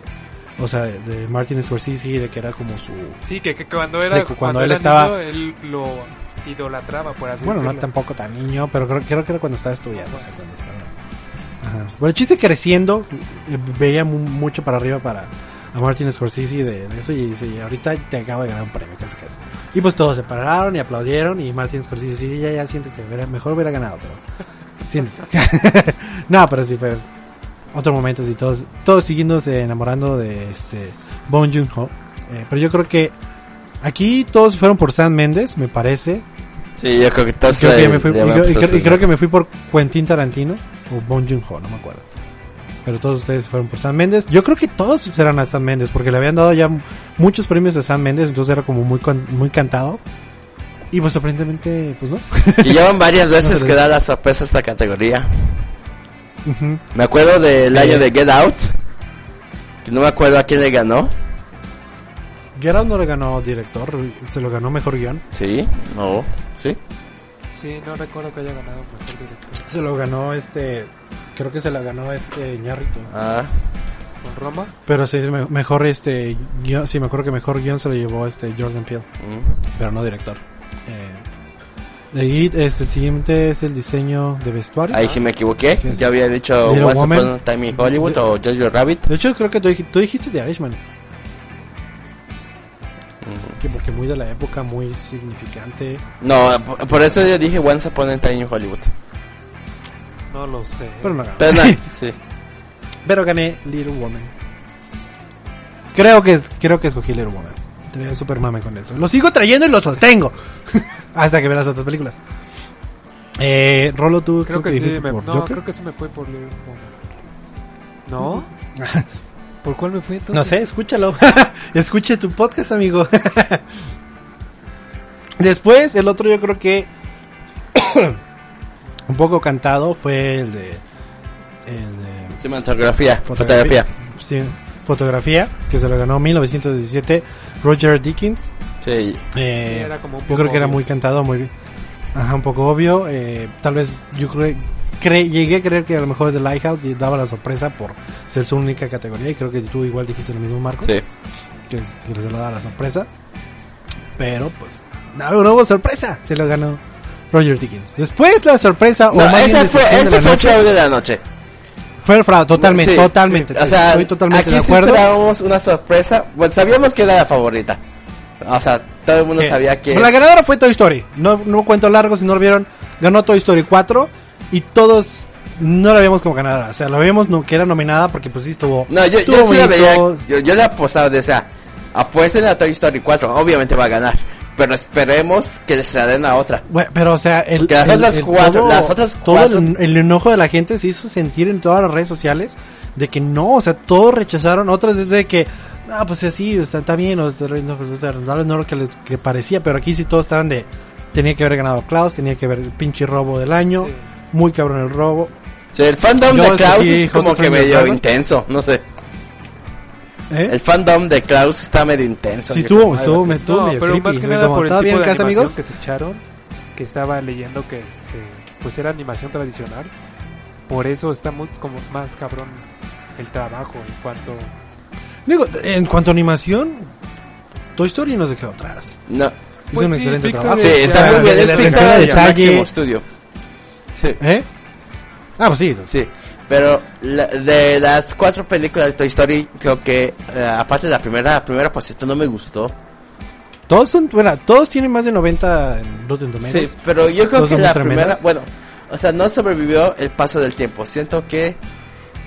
o sea, de, de Martin Scorsese, de que era como su... Sí, que, que cuando era cuando él era estaba- niño, él lo idolatraba, por así Bueno, no decirlo. tampoco tan niño, pero creo, creo que era cuando estaba estudiando. o sea, cuando estaba- Ajá. Bueno, el chiste creciendo, eh, veía mu- mucho para arriba para a Martin Scorsese de, de eso y dice, ahorita te acabo de ganar un premio, casi casi. Y pues todos se pararon y aplaudieron y Martin Scorsese, sí, ya, ya, siéntese, mejor hubiera ganado, pero siéntese. no, pero sí fue otro momento, así todos, todos siguiéndose enamorando de este Bong Joon-ho. Eh, pero yo creo que aquí todos fueron por Sam Mendes, me parece. Sí, yo creo que todos Creo que me fui- y, creo, y creo que me fui por Quentin Tarantino o Bong Joon-ho, no me acuerdo. Pero todos ustedes fueron por Sam Mendes. Yo creo que todos serán a Sam Mendes porque le habían dado ya muchos premios a Sam Mendes, entonces era como muy muy cantado. Y pues sorprendentemente, pues no. Y llevan varias veces que da la sorpresa esta categoría. Me acuerdo del año Eh. de Get Out. Que no me acuerdo a quién le ganó. Get Out no le ganó director, se lo ganó mejor guion. Sí, no, sí. Sí, no recuerdo que haya ganado mejor director. Se lo ganó este, creo que se la ganó este Ñarrito. Ah, Con Roma, Pero sí, me- mejor este, guion, sí me acuerdo que mejor guion se lo llevó este Jordan Peele. mm. pero no director. Eh, de ahí, este, el siguiente es el diseño de vestuario. ahí sí me equivoqué. ¿Qué es? Yo había dicho Little Once Woman. Upon a Time in Hollywood o Jojo Rabbit. De hecho, creo que tú, tú dijiste de Irishman. Que porque muy de la época, muy significante. No, por, por eso yo dije Once Upon a Time in Hollywood. no lo sé. Pero no ganó. Pero no, sí. Pero gané Little Woman. Creo que, creo que escogí Little Woman. Tenía super mame con eso. Lo sigo trayendo y lo sostengo. Hasta que vea las otras películas. Eh, Rolo, tú creo que sí, me, por no, Joker? creo que sí me fue por Little Woman. ¿No? ¿Por cuál me fui entonces? No sé, escúchalo. Escuche tu podcast, amigo. Después, el otro yo creo que un poco cantado fue el de el de Cinematografía, fotografía. Sí, fotografía, que se lo ganó en 1917 Roger Dickens. Sí. Eh, Sí, era como un yo poco creo que era muy cantado, muy ajá, un poco obvio. Eh, tal vez yo creo cre- llegué a creer que a lo mejor The Lighthouse daba la sorpresa por ser su única categoría y creo que tú igual dijiste lo mismo, Marco Sí. que, que se lo da la sorpresa. Pero pues, no, no hubo sorpresa, se lo ganó Roger Dickens. Después la sorpresa, o No, bien este fue, este fue el show de la noche. Fue fraude, totalmente, Sí, totalmente. O sea, estoy totalmente aquí de acuerdo. esperábamos una sorpresa. Bueno, sabíamos que era la favorita. O sea, todo el mundo Que- sabía que... La ganadora fue Toy Story. No, no cuento largo si no lo vieron. Ganó Toy Story 4 y todos no la vimos como ganadora. O sea, la vimos no, que era nominada porque pues sí estuvo. No, yo, estuvo yo sí la veía. Yo, yo le apostaba de, o sea, apuesten a Toy Story 4. Obviamente va a ganar. Pero esperemos que les la den a otra. Bueno, pero o sea, el, Que las el- otras el cuatro- las otras todo cuatro- el, el enojo de la gente se hizo sentir en todas las redes sociales de que no, o sea, todos rechazaron, otros desde que, ah, pues así, o sea, está bien, o, no, pues, o sea, no lo que, le- que parecía, pero aquí sí todos estaban de, tenía que haber ganado Klaus, tenía que haber el pinche robo del año, Sí. muy cabrón el robo. Sea, el fandom Yo de Klaus es como que medio intenso. No sé. ¿Eh? El fandom de Klaus está medio intenso. Sí, estuvo, estuvo, me estuvo No, medio pero creepy, más que nada como, por el ¿todo tipo bien de casa, animación amigos? que se echaron, que estaba leyendo que este, pues era animación tradicional. Por eso está muy como más cabrón el trabajo en cuanto Digo, en cuanto a animación, Toy Story no se quedó atrás. No. Hizo Pues un sí, excelente Pixar trabajo. Sí, está muy bien. Es Pixar detalle. máximo estudio. Sí. ¿Eh? Ah, pues sí. Sí, pero la- de las cuatro películas de Toy Story, creo que eh, aparte de la primera, la primera pues esto no me gustó. Todos son, bueno, todos tienen más de 90 en Rotten Tomatoes. Sí, pero yo creo Todos que la muy primera, bueno, o sea, no sobrevivió el paso del tiempo. Siento que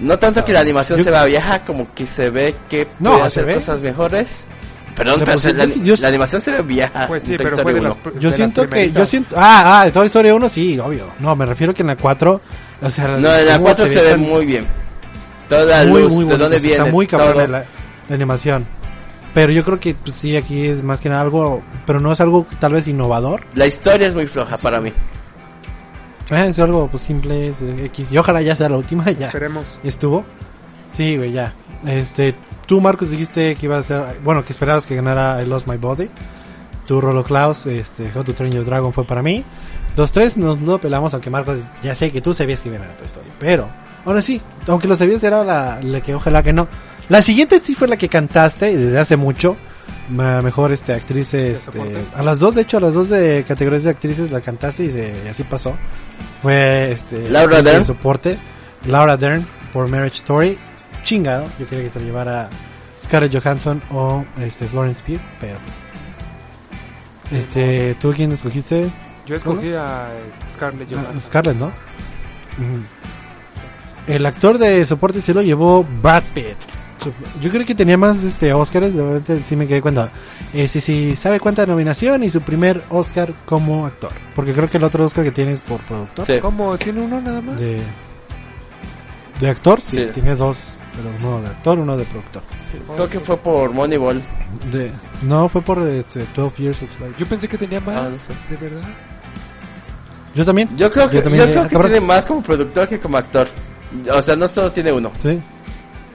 no tanto que la animación Yo- se vea vieja, como que se ve que No, puede hacer ve. cosas mejores. Perdón, Pero pues, la, yo- la animación se ve vieja. pues sí, en Toy pero Story fue de 1. las Yo de siento las que, yo siento, ah, ah, de Toy Story 1 sí, obvio. No, me refiero que en la 4, o sea, No, en la cómo 4 se, ve tan- muy bien. Toda la muy, luz, muy de bonito, dónde sí, viene. Está muy cabrón la, la animación. Pero yo creo que pues, sí, aquí es más que nada algo, pero no es algo tal vez innovador. La historia es muy floja para mí. Eh, es algo pues simple, es, eh, X. Y ojalá ya sea la última, ya. Esperemos. ¿Estuvo? Sí, güey, ya. Este, tú, Marcos, dijiste que iba a ser, bueno, que esperabas que ganara I Lost My Body. Tú, Rolo Klaus, este, How to Train Your Dragon fue para mí. Los tres nos no pelamos, aunque Marcos, ya sé que tú sabías que iba a ganar tu historia. Pero, ahora sí, aunque lo sabías, era la, la que ojalá que no. La siguiente sí fue la que cantaste, y desde hace mucho. Mejor este actriz este a las dos de hecho a las dos de categorías de actrices la cantaste y, se, y así pasó. Fue este Laura de Dern. soporte Laura Dern por Marriage Story. Chingado yo quería que se lo llevara Scarlett Johansson o este Florence Pugh pero este tú quién escogiste Yo escogí a Scarlett Ah, Johansson. Scarlett no el actor de soporte se lo llevó Brad Pitt yo creo que tenía más este Oscars de verdad sí me quedé cuando eh, sí sí sabe cuánta nominación y su primer Oscar como actor porque creo que el otro Oscar que tiene es por productor Sí. ¿Cómo? ¿Tiene uno nada más? de de actor sí, Sí. tiene dos pero uno de actor uno de productor Sí, Creo que fue por Moneyball. de no fue por este, 12 Years of Slave Yo pensé que tenía más, Ah, no sé. de verdad. yo también Yo creo que, yo también, creo que tiene más como productor que como actor. O sea, no solo tiene uno. sí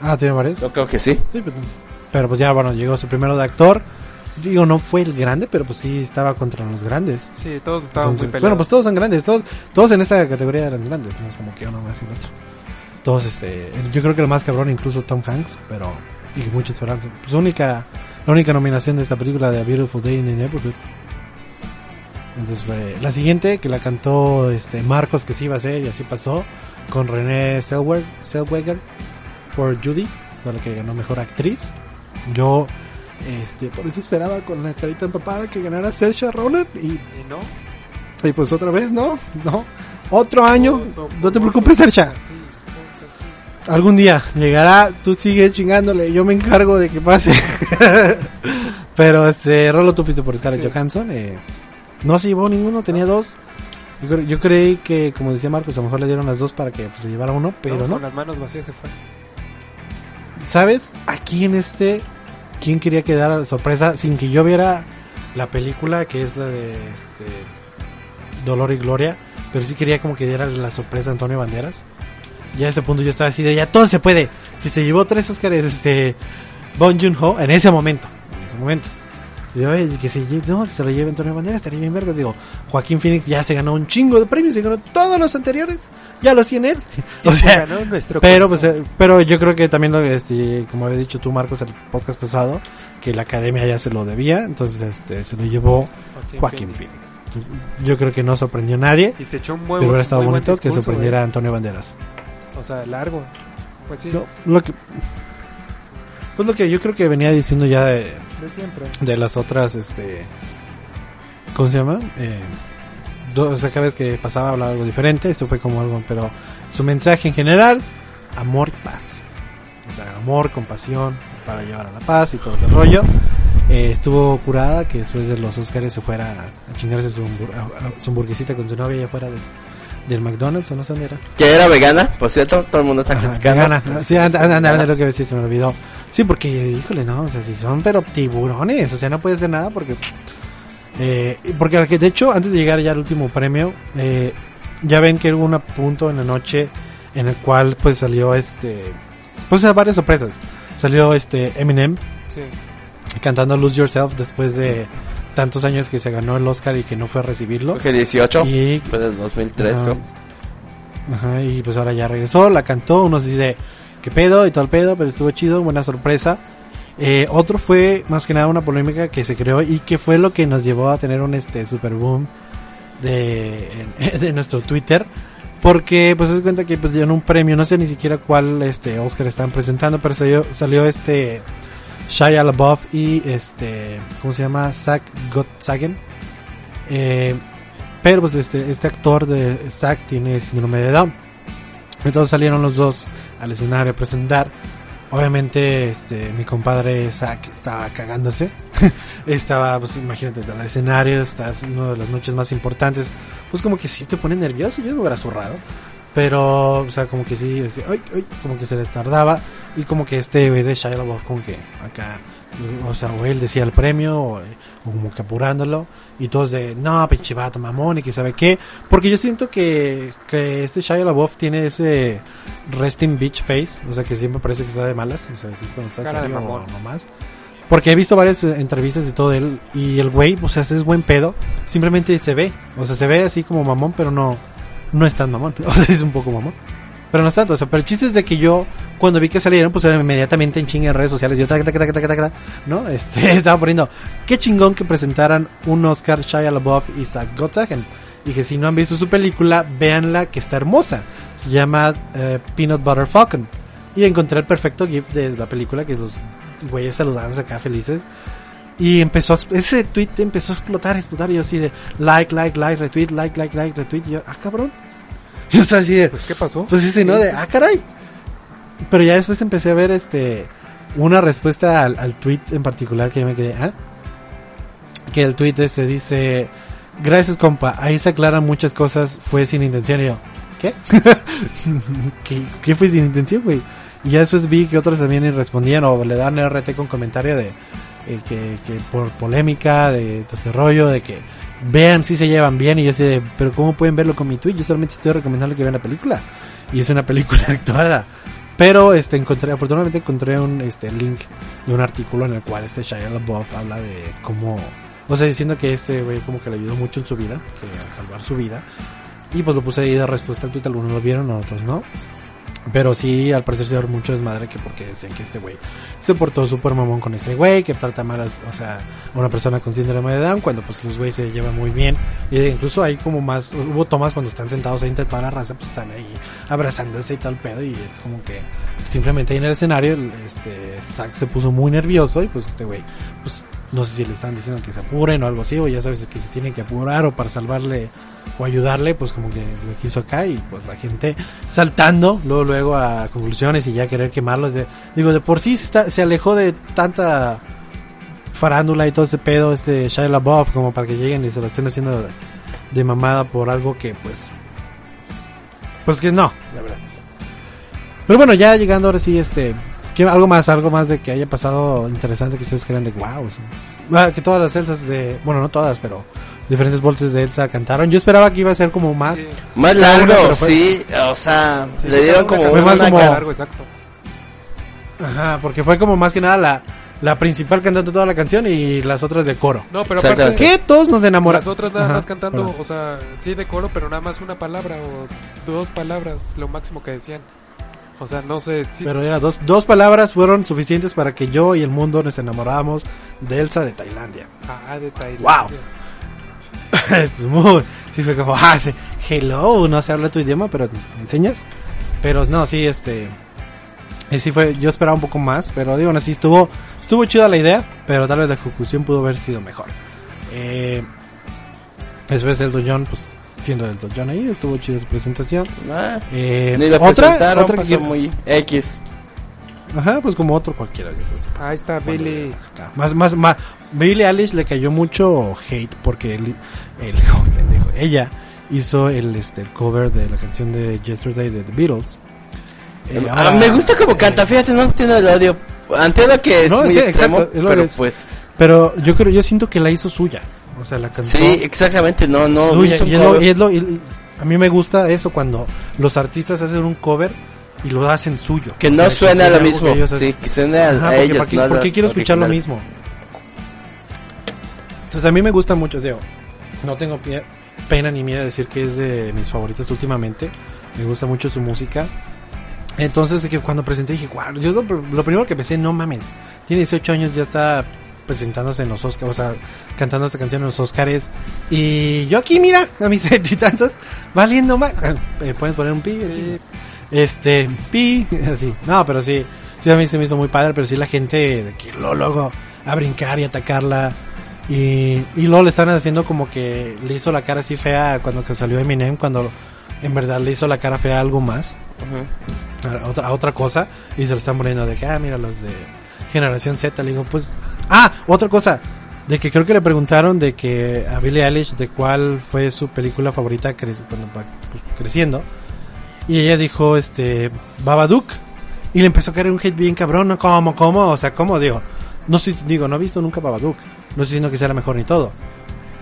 ah tiene varios Yo creo que sí. Sí, pero, pero pues ya, bueno, llegó su primero de actor. Digo, no fue el grande, pero pues sí estaba contra los grandes. Sí, todos estaban Entonces, muy peleados. bueno, pues todos son grandes, todos, todos en esta categoría eran grandes, no es como que uno más y el otro. Todos, este, yo creo que el más cabrón incluso Tom Hanks, pero, y muchos fueron, pues única, la única nominación de esta película de A Beautiful Day in the Neighborhood. Entonces fue la siguiente que la cantó este Marcos que sí iba a ser y así pasó con René Zellweger por Judy, fue la que ganó mejor actriz. Yo este por eso esperaba con la carita empapada que ganara Saoirse Ronan y, ¿Y no? y pues otra vez no, no. Otro año, Otro- no te otro- preocupes, Saoirse. Sí, otro sí. Algún día llegará, tú sigue chingándole, yo me encargo de que pase. Pero este, Rolo, tú fuiste por Scarlett Sí. Johansson. Eh, no se llevó ninguno, tenía dos. Yo, yo creí que, como decía Marcos, a lo mejor le dieron las dos para que pues, se llevara uno, pero no. Con las manos vacías se fue. ¿Sabes? Aquí en este, ¿quién quería que diera la sorpresa sin que yo viera la película que es la de este, Dolor y Gloria? Pero sí quería como que diera la sorpresa a Antonio Banderas. Ya a ese punto yo estaba así de ya todo se puede. Si se llevó tres Oscars, este, Bon Joon-ho, en ese momento, en ese momento. "Oye, que se, lle- no, que se lo lleve Antonio Banderas, estaría bien vergas. Digo, Joaquín Phoenix ya se ganó un chingo de premios, se ganó todos los anteriores, ya los tiene él. O se sea, ganó nuestro pero, pues, corazón. eh, pero yo creo que también lo este, como había dicho tú, Marcos, el podcast pasado, que la academia ya se lo debía, entonces este, se lo llevó Joaquín Phoenix. Yo creo que no sorprendió a nadie, Y se echó un muy, pero hubiera estado bonito que sorprendiera a eh. Antonio Banderas. O sea, largo. Pues sí, Lo, lo que pues lo que yo creo que venía diciendo ya de, de siempre. de las otras este ¿cómo se llama? Eh, do- o sea, cada vez que pasaba hablaba algo diferente, esto fue como algo, pero su mensaje en general, amor y paz. O sea, amor, compasión para llevar a la paz y todo el rollo. Eh, estuvo curada que después de los Oscars se fuera a chingarse su, a- a- su hamburguesita con su novia allá afuera del, del McDonald's o no sé dónde era. Que era vegana, por cierto, todo el mundo está Ajá, criticando. vegana. Sí, anda, anda, anda, anda, lo que decía, se me olvidó. Sí, porque, híjole, no, o sea, si son pero tiburones, o sea, no puede hacer nada porque... Eh, porque de hecho, antes de llegar ya al último premio, eh, ya ven que hubo un punto en la noche en el cual pues salió este... Pues a varias sorpresas. Salió este Eminem Sí. cantando Lose Yourself después de tantos años que se ganó el Oscar y que no fue a recibirlo. Que 18, Y fue del 2003, Ajá. creo. Ajá, y pues ahora ya regresó, la cantó, unos dice, qué pedo y todo el pedo, pero estuvo chido, buena sorpresa. Eh, otro fue más que nada una polémica que se creó y que fue lo que nos llevó a tener un este super boom de, de nuestro Twitter. Porque pues se cuenta que pues dieron un premio, no sé ni siquiera cuál este Oscar están presentando, pero salió, salió este Shia LaBeouf y este, ¿cómo se llama? Zach Gottsagen. Eh, pero pues este, este actor de Zack tiene síndrome de Down. Entonces salieron los dos al escenario a presentar. Obviamente, este, mi compadre Zack estaba cagándose. estaba, pues imagínate, al escenario, estás en una de las noches más importantes. Pues como que sí te pone nervioso, yo me hubiera zurrado. Pero, o sea, como que sí, es que, ay, ay, como que se le tardaba. Y como que este güey de Shia LaBeouf como que acá, o sea, o él decía el premio, o, o como que apurándolo. Y todos de, no, pinche vato mamón, y que sabe qué. Porque yo siento que, que este Shia LaBeouf tiene ese resting bitch face. O sea, que siempre parece que está de malas. O sea, así cuando está Cara de serio mamón. o nomás. Porque he visto varias eh, entrevistas de todo él. Y el güey, o sea, es buen pedo. Simplemente se ve. O sea, se ve así como mamón, pero no, no es tan mamón. O es un poco mamón. Pero no es tanto, o sea, pero el chiste es de que yo, cuando vi que salieron, pues inmediatamente en chinga en redes sociales, yo, tac, tac, tac, ¿no? Este, estaba poniendo, qué chingón que presentaran un Oscar Shia LaBeouf y Zach Gottsagen. Dije, si no han visto su película, véanla, que está hermosa. Se llama eh, Peanut Butter Falcon. Y encontré el perfecto gif de la película, que los güeyes saludándose acá felices. Y empezó, ese tweet empezó a explotar, explotar, y yo así de, like, like, like, retweet, like, like, like, retweet, y yo, ah, cabrón. Yo estaba así de, Pues, ¿qué pasó? pues sí, sí, ¿no? De, ah, caray. Pero ya después empecé a ver este una respuesta al, al tweet en particular que yo me quedé, ¿ah? Que el tweet este dice, gracias compa, ahí se aclaran muchas cosas, fue sin intención. Y yo, ¿qué? ¿Qué, qué fue sin intención, güey? Y ya después vi que otros también respondían o le dan RT con comentario de eh, que, que por polémica, de todo ese rollo, de que vean si se llevan bien y yo sé, pero ¿cómo pueden verlo con mi tweet? Yo solamente estoy recomendando que vean la película. Y es una película actuada. Pero este encontré, afortunadamente encontré un este link de un artículo en el cual este Shia LaBeouf habla de cómo, o sea, diciendo que este güey como que le ayudó mucho en su vida, que a salvar su vida. Y pues lo puse ahí de respuesta al tweet, algunos lo vieron, otros no. Pero sí, al parecer se dio mucho desmadre que porque decían que este güey se portó súper mamón con ese güey, que trata mal, al- o sea, a una persona con síndrome de Down, cuando pues los güeyes se llevan muy bien. Y incluso hay como más, hubo tomas cuando están sentados ahí entre toda la raza, pues están ahí abrazándose y tal pedo, y es como que simplemente ahí en el escenario, este, Zack se puso muy nervioso y pues este güey, pues no sé si le están diciendo que se apuren o algo así, o ya sabes que se tienen que apurar o para salvarle o ayudarle, pues como que lo quiso acá y pues la gente saltando luego luego a conclusiones y ya querer quemarlos. De, digo, de por sí se, alejó de tanta farándula y todo ese pedo, este Shia LaBeouf, como para que lleguen y se lo estén haciendo de, de mamada por algo que pues, pues que no, la verdad. Pero bueno, ya llegando ahora sí, este, ¿qué- algo más, algo más de que haya pasado interesante que ustedes crean de wow, que todas las Elsas de, bueno, no todas, pero diferentes bolsas de Elsa cantaron. Yo esperaba que iba a ser como más, Sí, Más largo, fue- sí, o sea, sí, le dieron como una Fue más como- largo, exacto. ajá, porque fue como más que nada la, la principal cantando toda la canción y las otras de coro. No, pero aparte, Que todos nos enamoramos. las otras nada Ajá, más cantando, perdón. o sea, sí de coro, pero nada más una palabra o dos palabras, lo máximo que decían. O sea, no sé, sí, Pero era dos, dos palabras fueron suficientes para que yo y el mundo nos enamoráramos de Elsa de Tailandia. ah, de Tailandia. Wow. es muy, sí fue como, ah, sí, hello, no sé hablar tu idioma, pero me enseñas. Pero no, sí, este, Y sí fue, yo esperaba un poco más, pero digo, así estuvo, estuvo chida la idea, pero tal vez la ejecución pudo haber sido mejor. Eh, después el John, pues siendo el John ahí, estuvo chida su presentación. Ah, Eh, ni lo otra, presentaron, otra pasó que, muy X. ajá, pues como otro cualquiera. yo creo que pasa Ahí está Billy. Más, más, más, Billie Eilish le cayó mucho hate porque oh, pendejo, ella hizo el, este, el cover de la canción de Yesterday de The Beatles. Eh, Ah, ahora, me gusta como eh, canta, fíjate, no tiene el audio. Entiendo que es No, muy sí, extremo, exacto, pero es. pues... Pero yo creo, yo siento que la hizo suya. O sea, la cantó Sí, exactamente, no, no. un Y es lo- y es lo- y a mí me gusta eso cuando los artistas hacen un cover y lo hacen suyo. Que O no sea, suena lo mismo. ellos. Sí, que suene a, Ajá, a ellos. ¿para qué, no por qué quiero escuchar lo mismo? Entonces a mí me gusta mucho, digo, no tengo pie- pena ni miedo de decir que es de mis favoritas últimamente. Me gusta mucho su música. Entonces que cuando presenté dije, wow, yo lo, lo primero que pensé, no mames, tiene 18 años, ya está presentándose en los Oscars, o sea, cantando esta canción en los Oscars. Y yo aquí, mira, a mis veintitantos, valiendo más. Eh, Pueden poner un pi, eh, este, pi, así. No, pero sí, sí a mí se me hizo muy padre, pero sí la gente de que lo luego a brincar y atacarla. Y, y luego le están haciendo como que le hizo la cara así fea cuando que salió Eminem, cuando en verdad le hizo la cara fea a algo más a otra, a otra cosa y se lo están poniendo de que, ah, mira, los de generación Z. Le digo, pues, ah, otra cosa, de que creo que le preguntaron de que a Billie Eilish de cuál fue su película favorita cre- cuando va, pues, creciendo. Y ella dijo, este, Babadook. Y le empezó a caer un hate bien cabrón, ¿no? ¿Cómo, cómo? O sea, ¿cómo? Digo, no sé, digo, no he visto nunca Babadook. No sé si no que sea la mejor ni todo.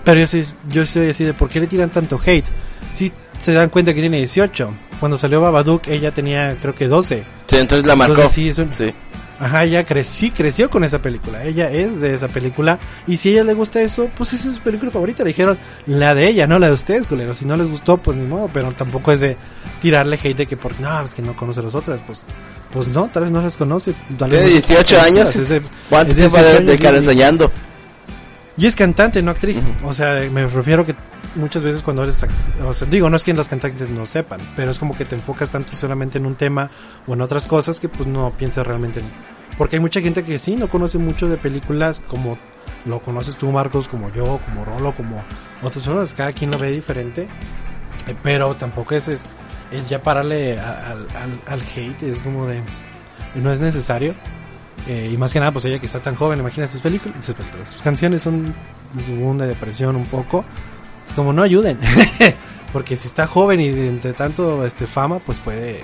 Pero yo soy, yo soy así de, ¿por qué le tiran tanto hate? Si se dan cuenta que tiene 18. Cuando salió Babadook, ella tenía, creo que 12. Sí, entonces la marcó. Entonces, sí, es un- Sí. Ajá, ella crecí, creció con esa película. Ella es de esa película. Y si a ella le gusta eso, pues esa es su película favorita. Le dijeron la de ella, no la de ustedes, culero. Si no les gustó, pues ni modo. Pero tampoco es de tirarle hate de que por, no, es que no conoce a las otras. Pues, pues no, tal vez no las conoce. Tal vez Tiene no- 18 años. De- ¿Cuánto de tiempo de 18 años, dedicar y- enseñando? Y es cantante, no actriz. O sea, me refiero que muchas veces cuando eres, o sea, digo, no es que las cantantes no sepan, pero es como que te enfocas tanto solamente en un tema o en otras cosas que pues no piensas realmente en... Porque hay mucha gente que sí no conoce mucho de películas como lo conoces tú, Marcos, como yo, como Rolo, como otras personas, cada quien lo ve diferente, eh, pero tampoco es, es, es ya pararle al, al, al hate, es como de... No es necesario. Eh, y más que nada, pues ella que está tan joven, imagina sus películas, sus películas, sus canciones son de segunda depresión un poco. Es como no ayuden. Porque si está joven y de entre tanto este fama, pues puede,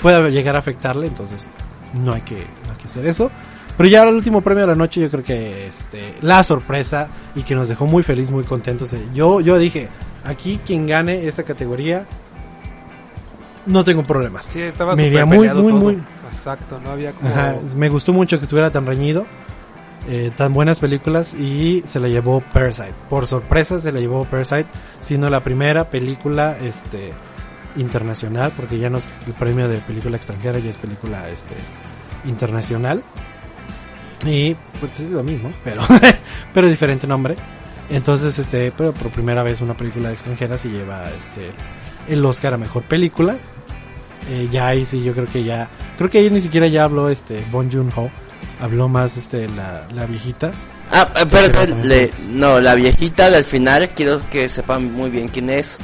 puede llegar a afectarle, entonces no hay que, no hay que hacer eso. Pero ya ahora el último premio de la noche, yo creo que este, la sorpresa y que nos dejó muy feliz, muy contentos. eh, Yo, yo dije, aquí quien gane esta categoría, no tengo problemas. Sí, estaba Me súper iría muy, muy, todo. muy- Exacto, no había como... Ajá, me gustó mucho que estuviera tan reñido, eh, tan buenas películas y se la llevó Parasite. Por sorpresa se la llevó Parasite, siendo la primera película este internacional, porque ya no es el premio de película extranjera, ya es película este internacional. Y pues es lo mismo, pero pero diferente nombre. Entonces este, pero por primera vez una película extranjera se lleva este el Oscar a mejor película eh, ya ahí sí yo creo que ya creo que ahí ni siquiera ya habló este Bon Joon Ho habló más este la, la viejita Ah, eh, pero le- no, la viejita del final, quiero que sepan muy bien quién es.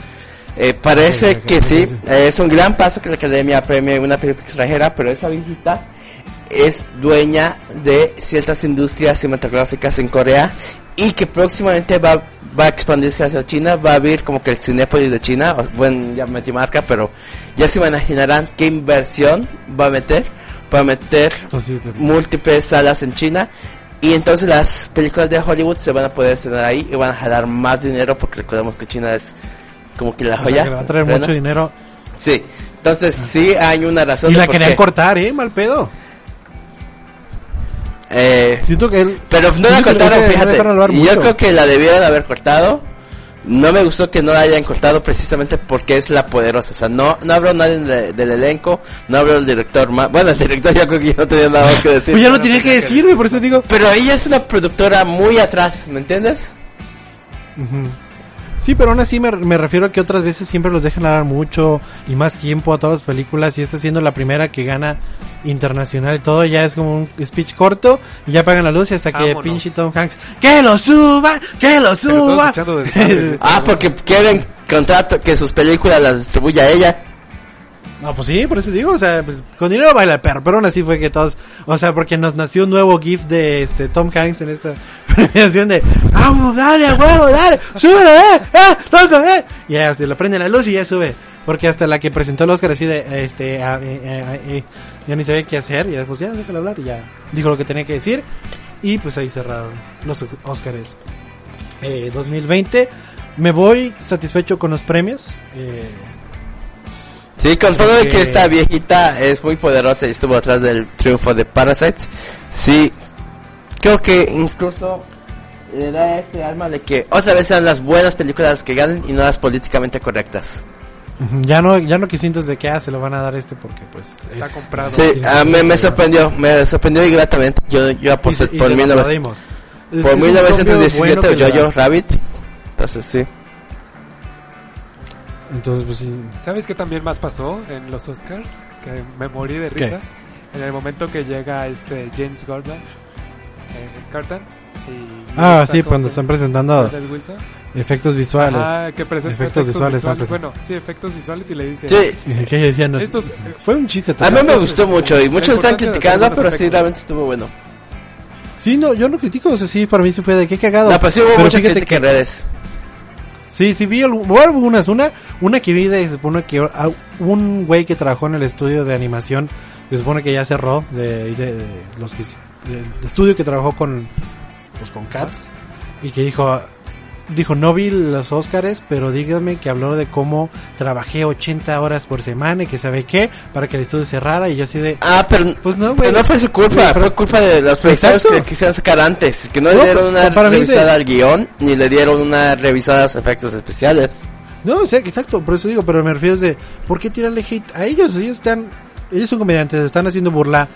Eh, parece ok, que sí. eh, es un gran paso que la Academia premie una película extranjera, pero esa viejita es dueña de ciertas industrias cinematográficas en Corea y que próximamente va, va a expandirse hacia China, va a abrir como que el Cinépolis de China, o- bueno, ya metí marca, pero ya se imaginarán qué inversión va a meter, va a meter múltiples salas en China y entonces las películas de Hollywood se van a poder estrenar ahí y van a jalar más dinero porque recordemos que China es como que la o sea, joya. que le va a traer mucho dinero Sí, entonces sí hay una razón. y la querían cortar eh mal pedo Eh, siento que él pero no la cortaron, fíjate. Y yo creo que la debieron haber cortado. No me gustó que no la hayan cortado precisamente porque es la poderosa. O sea, no, no habló nadie de- del elenco, no habló el director. ma- Bueno, el director yo creo que ya no tenía nada más que decir. pues ya no tenía que tenía que decir güey, por eso digo Pero ella es una productora muy atrás, ¿me entiendes? Ujú. Sí, pero aún así me, me refiero a que otras veces siempre los dejan hablar mucho y más tiempo a todas las películas y esta siendo la primera que gana internacional y todo, ya es como un speech corto y ya apagan la luz y hasta que Vámonos. pinche Tom Hanks, ¡que lo suba! ¡que lo suba! Ah, porque quieren contrato que sus películas las distribuya ella. No, pues sí, por eso digo, o sea, pues, con dinero baila el perro, pero aún así fue que todos, o sea, porque nos nació un nuevo GIF de este Tom Hanks en esta premiación de, vamos, dale, a huevo, dale, súbelo, eh, eh, loco, eh, y ya se le prende la luz y ya sube, porque hasta la que presentó el Oscar así de, este, eh, eh, eh, ya ni sabía qué hacer, y ya, pues ya, déjalo hablar, y ya dijo lo que tenía que decir, y pues ahí cerraron los Oscars eh, 2020, me voy satisfecho con los premios, eh, Sí, con todo de que esta viejita es muy poderosa y estuvo atrás del triunfo de Parasites. Sí, creo que incluso le da este alma de que otra vez sean las buenas películas las que ganen y no las políticamente correctas. Ya no, ya no que sientes de que ah, se lo van a dar este porque pues Está es- comprado. Sí, ah, me, me sorprendió, me sorprendió y gratamente. Yo, yo y aposté y por, se lo 1900 aplaudimos. Es- por es un 1917 cambio bueno Jojo da. Rabbit. Entonces sí. Entonces pues sí. ¿Sabes qué también más pasó en los Oscars? Que me morí de ¿Qué? risa. En el momento que llega este James Gordon en Cartan. Y Ah, sí, cuando están presentando Wilson. efectos visuales. Ajá, que presenta Efectos visuales, están Bueno, sí, efectos visuales y le dice... Sí, Y que decían, no, Estos- fue un chiste. a mí me gustó mucho y muchos están criticando, pero sí, efectos. realmente estuvo bueno. Sí, no, yo no critico, o sea, sí, para mí sí fue de qué cagado. No, pues sí hubo Pero mucha crítica en que- redes. Sí, sí vi algunas, una, una que vi de, se supone que un güey que trabajó en el estudio de animación, se supone que ya cerró, de, los que, estudio que trabajó con, pues con Cats, y que dijo, dijo, no vi los Óscares, pero dígame que habló de cómo trabajé 80 horas por semana y que sabe qué, para que el estudio cerrara, y yo así de, Ah, pero, pues no, güey. no fue su culpa, fue culpa de los Exacto. que quisieron sacar antes, que no, No, le dieron pues, una de- revisada al guion, ni le dieron una revisada a los efectos especiales. No, o sea, exacto, por eso digo, pero me refiero de, ¿por qué tirarle hate a ellos? Ellos están, ellos son comediantes, están haciendo burla,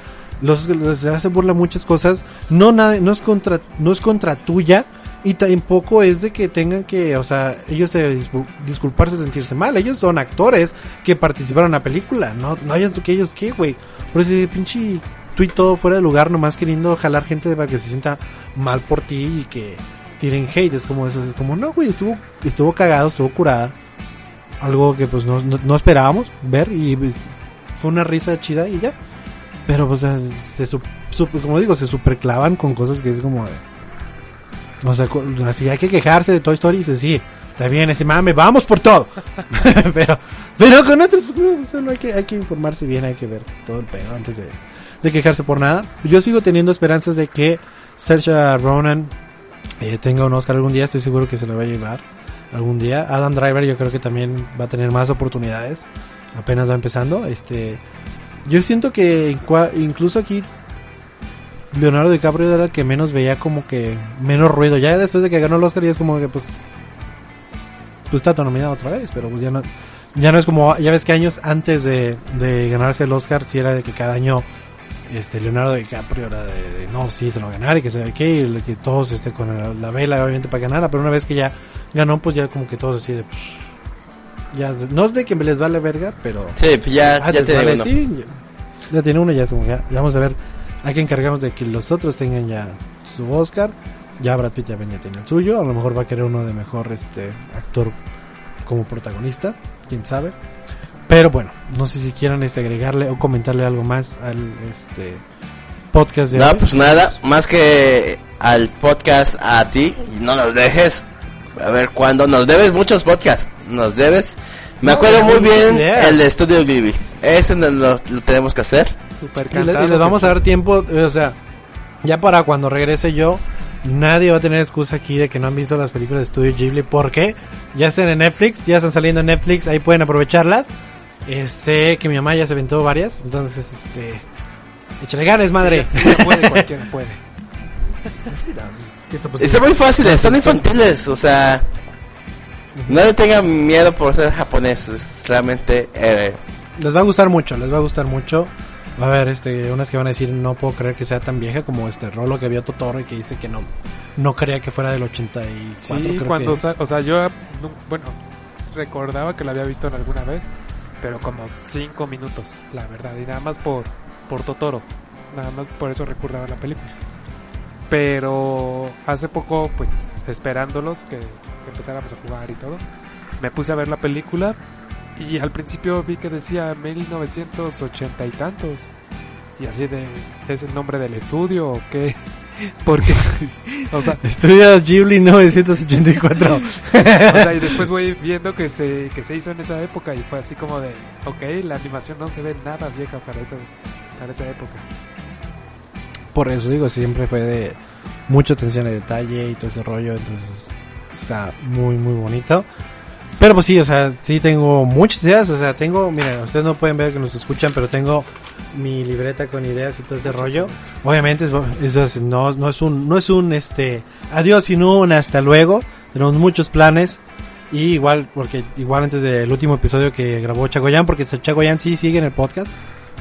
los, los hacen burla muchas cosas, no nada, no es contra, no es contra tuya, y tampoco es de que tengan que, o sea, ellos de discul- disculparse, sentirse mal, ellos son actores que participaron en la película, no, no hay que ellos qué, güey, por ese pinche tweet todo fuera de lugar, nomás queriendo jalar gente para que se sienta mal por ti y que tiren hate, es como eso, es como, no, güey, estuvo, estuvo cagado, estuvo curada, algo que pues no, no, esperábamos ver y pues, fue una risa chida y ya. Pero pues se como digo, se superclavan con cosas que es como de... O sea, así hay que quejarse de Toy Story y dice, sí, está bien ese mame, vamos por todo. pero pero con otros pues no, solo hay que, hay que informarse bien, hay que ver todo el pedo antes de, de quejarse por nada. Yo sigo teniendo esperanzas de que Saoirse Ronan eh, tenga un Oscar algún día, estoy seguro que se lo va a llevar algún día. Adam Driver yo creo que también va a tener más oportunidades. Apenas va empezando. Este, yo siento que incluso aquí Leonardo DiCaprio era el que menos veía como que menos ruido. Ya después de que ganó el Oscar ya es como que pues pues está nominado otra vez, pero pues ya no ya no es como ya ves que años antes de, de ganarse el Oscar si era de que cada año este Leonardo DiCaprio era de, de, no, sí, se lo va a ganar y que se ve que, y que todos este con la, la vela obviamente para ganar, pero una vez que ya ganó pues ya como que todos así de ya no es de que me les vale verga, pero Sí, pues ya, Ah, ya vale, sí, ya, ya tiene uno, ya es como ya vamos a ver, hay que encargarnos de que los otros tengan ya su Oscar, ya Brad Pitt ya venía tiene el suyo, a lo mejor va a querer uno de mejor este actor como protagonista, quién sabe. Pero bueno, no sé si quieran este agregarle o comentarle algo más al este podcast de No, hoy. pues nada, más que al podcast a ti, y no nos dejes. A ver cuándo, nos debes muchos podcasts, nos debes. Me No, acuerdo no, muy bien el de Studio Ghibli. Ese no lo, lo tenemos que hacer. Super Y, le- y les vamos a dar tiempo, o sea, ya para cuando regrese yo, nadie va a tener excusa aquí de que no han visto las películas de Studio Ghibli. ¿Por qué? Ya están en Netflix, ya están saliendo en Netflix, ahí pueden aprovecharlas. Eh, sé que mi mamá ya se aventó varias, entonces, este... Échale ganas, madre. Sí, sí, puede, cualquiera puede. ¿Qué está son muy fáciles, son infantiles, o sea, no le tengan miedo por ser japoneses, realmente, eh, Les va a gustar mucho, les va a gustar mucho. Va a haber este, unas que van a decir no puedo creer que sea tan vieja como este Rolo que vio Totoro y que dice que no, no creía que fuera del 84. Sí, creo cuando, que- o sea, yo bueno, recordaba que la había visto en alguna vez, pero como cinco minutos, la verdad, y nada más por, por Totoro, nada más por eso recordaba la película. Pero hace poco, pues esperándolos que, que empezáramos a jugar y todo, me puse a ver la película y al principio vi que decía 1980 y tantos. Y así de, ¿es el nombre del estudio o qué? Porque, o sea, Estudia Ghibli 984. o sea, y después voy viendo que se, que se hizo en esa época y fue así como de, ok, la animación no se ve nada vieja para esa, para esa época. Por eso digo, siempre fue de mucha atención al detalle y todo ese rollo, entonces está muy, muy bonito. Pero pues sí, o sea, sí tengo muchas ideas, o sea, tengo, miren, ustedes no pueden ver que nos escuchan, pero tengo mi libreta con ideas y todo ese rollo. Obviamente, es- es- no, no es un, no es un, este, adiós, sino un hasta luego. Tenemos muchos planes. Y igual, porque igual antes del último episodio que grabó Chagoyan, porque Chagoyan sí sigue en el podcast.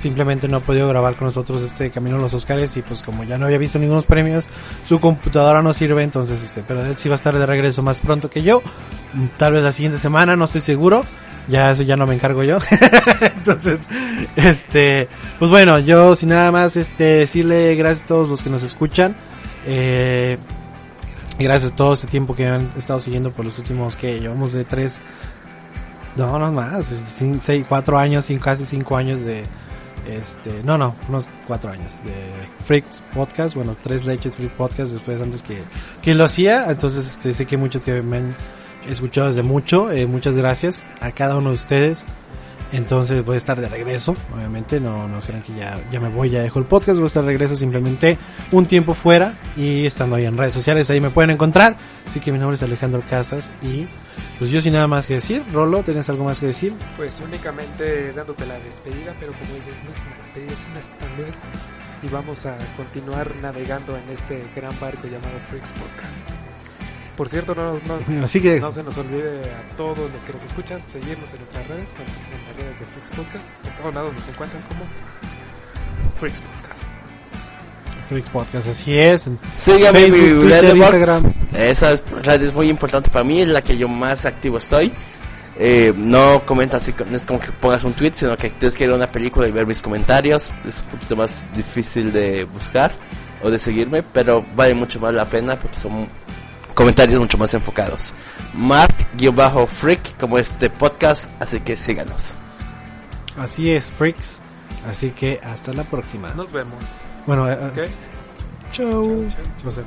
Simplemente no ha podido grabar con nosotros este Camino a los Oscars y pues como ya no había visto ningunos premios, su computadora no sirve, entonces este, pero él sí va a estar de regreso más pronto que yo. Mm, Tal vez la siguiente semana, no estoy seguro. Ya eso ya no me encargo yo. entonces, este, pues bueno, yo sin nada más este decirle gracias a todos los que nos escuchan. Eh, gracias a todo este tiempo que han estado siguiendo por los últimos que llevamos de tres no, no más, seis, cuatro años, cinco, casi cinco años de, este, no, no, unos cuatro años de Freaks Podcast, bueno, tres leches Freaks Podcast después antes que, que lo hacía, entonces este, sé que muchos que me han escuchado desde mucho, eh, muchas gracias a cada uno de ustedes. Entonces voy a estar de regreso, obviamente, no, no crean que ya, ya me voy, ya dejo el podcast, voy a estar de regreso simplemente un tiempo fuera y estando ahí en redes sociales, ahí me pueden encontrar. Así que mi nombre es Alejandro Casas y pues yo sin nada más que decir, Rolo, ¿tienes algo más que decir? Pues únicamente dándote la despedida, pero como dices, no es una despedida, es una hasta luego. Y vamos a continuar navegando en este gran barco llamado Freaks Podcast. Por cierto, no, no, Así que no se nos olvide a todos los que nos escuchan seguirnos en nuestras redes, bueno, en las redes de Freaks Podcast. En todos lados nos encuentran como Freaks Podcast. Freaks Podcast, así es. Sígueme en mi Twitter, Letterboxd. Instagram. Esa red es muy importante para mí, es la que yo más activo estoy. Eh, no comentas así, no es como que pongas un tweet, sino que tienes que ir a una película y ver mis comentarios. Es un poquito más difícil de buscar o de seguirme, pero vale mucho más la pena porque son comentarios mucho más enfocados. Mark-Freak como este podcast, así que síganos. Así es, Freaks. Así que hasta la próxima. Nos vemos. Bueno, eh, ¿Ok? chau. Chau, chau. No sé.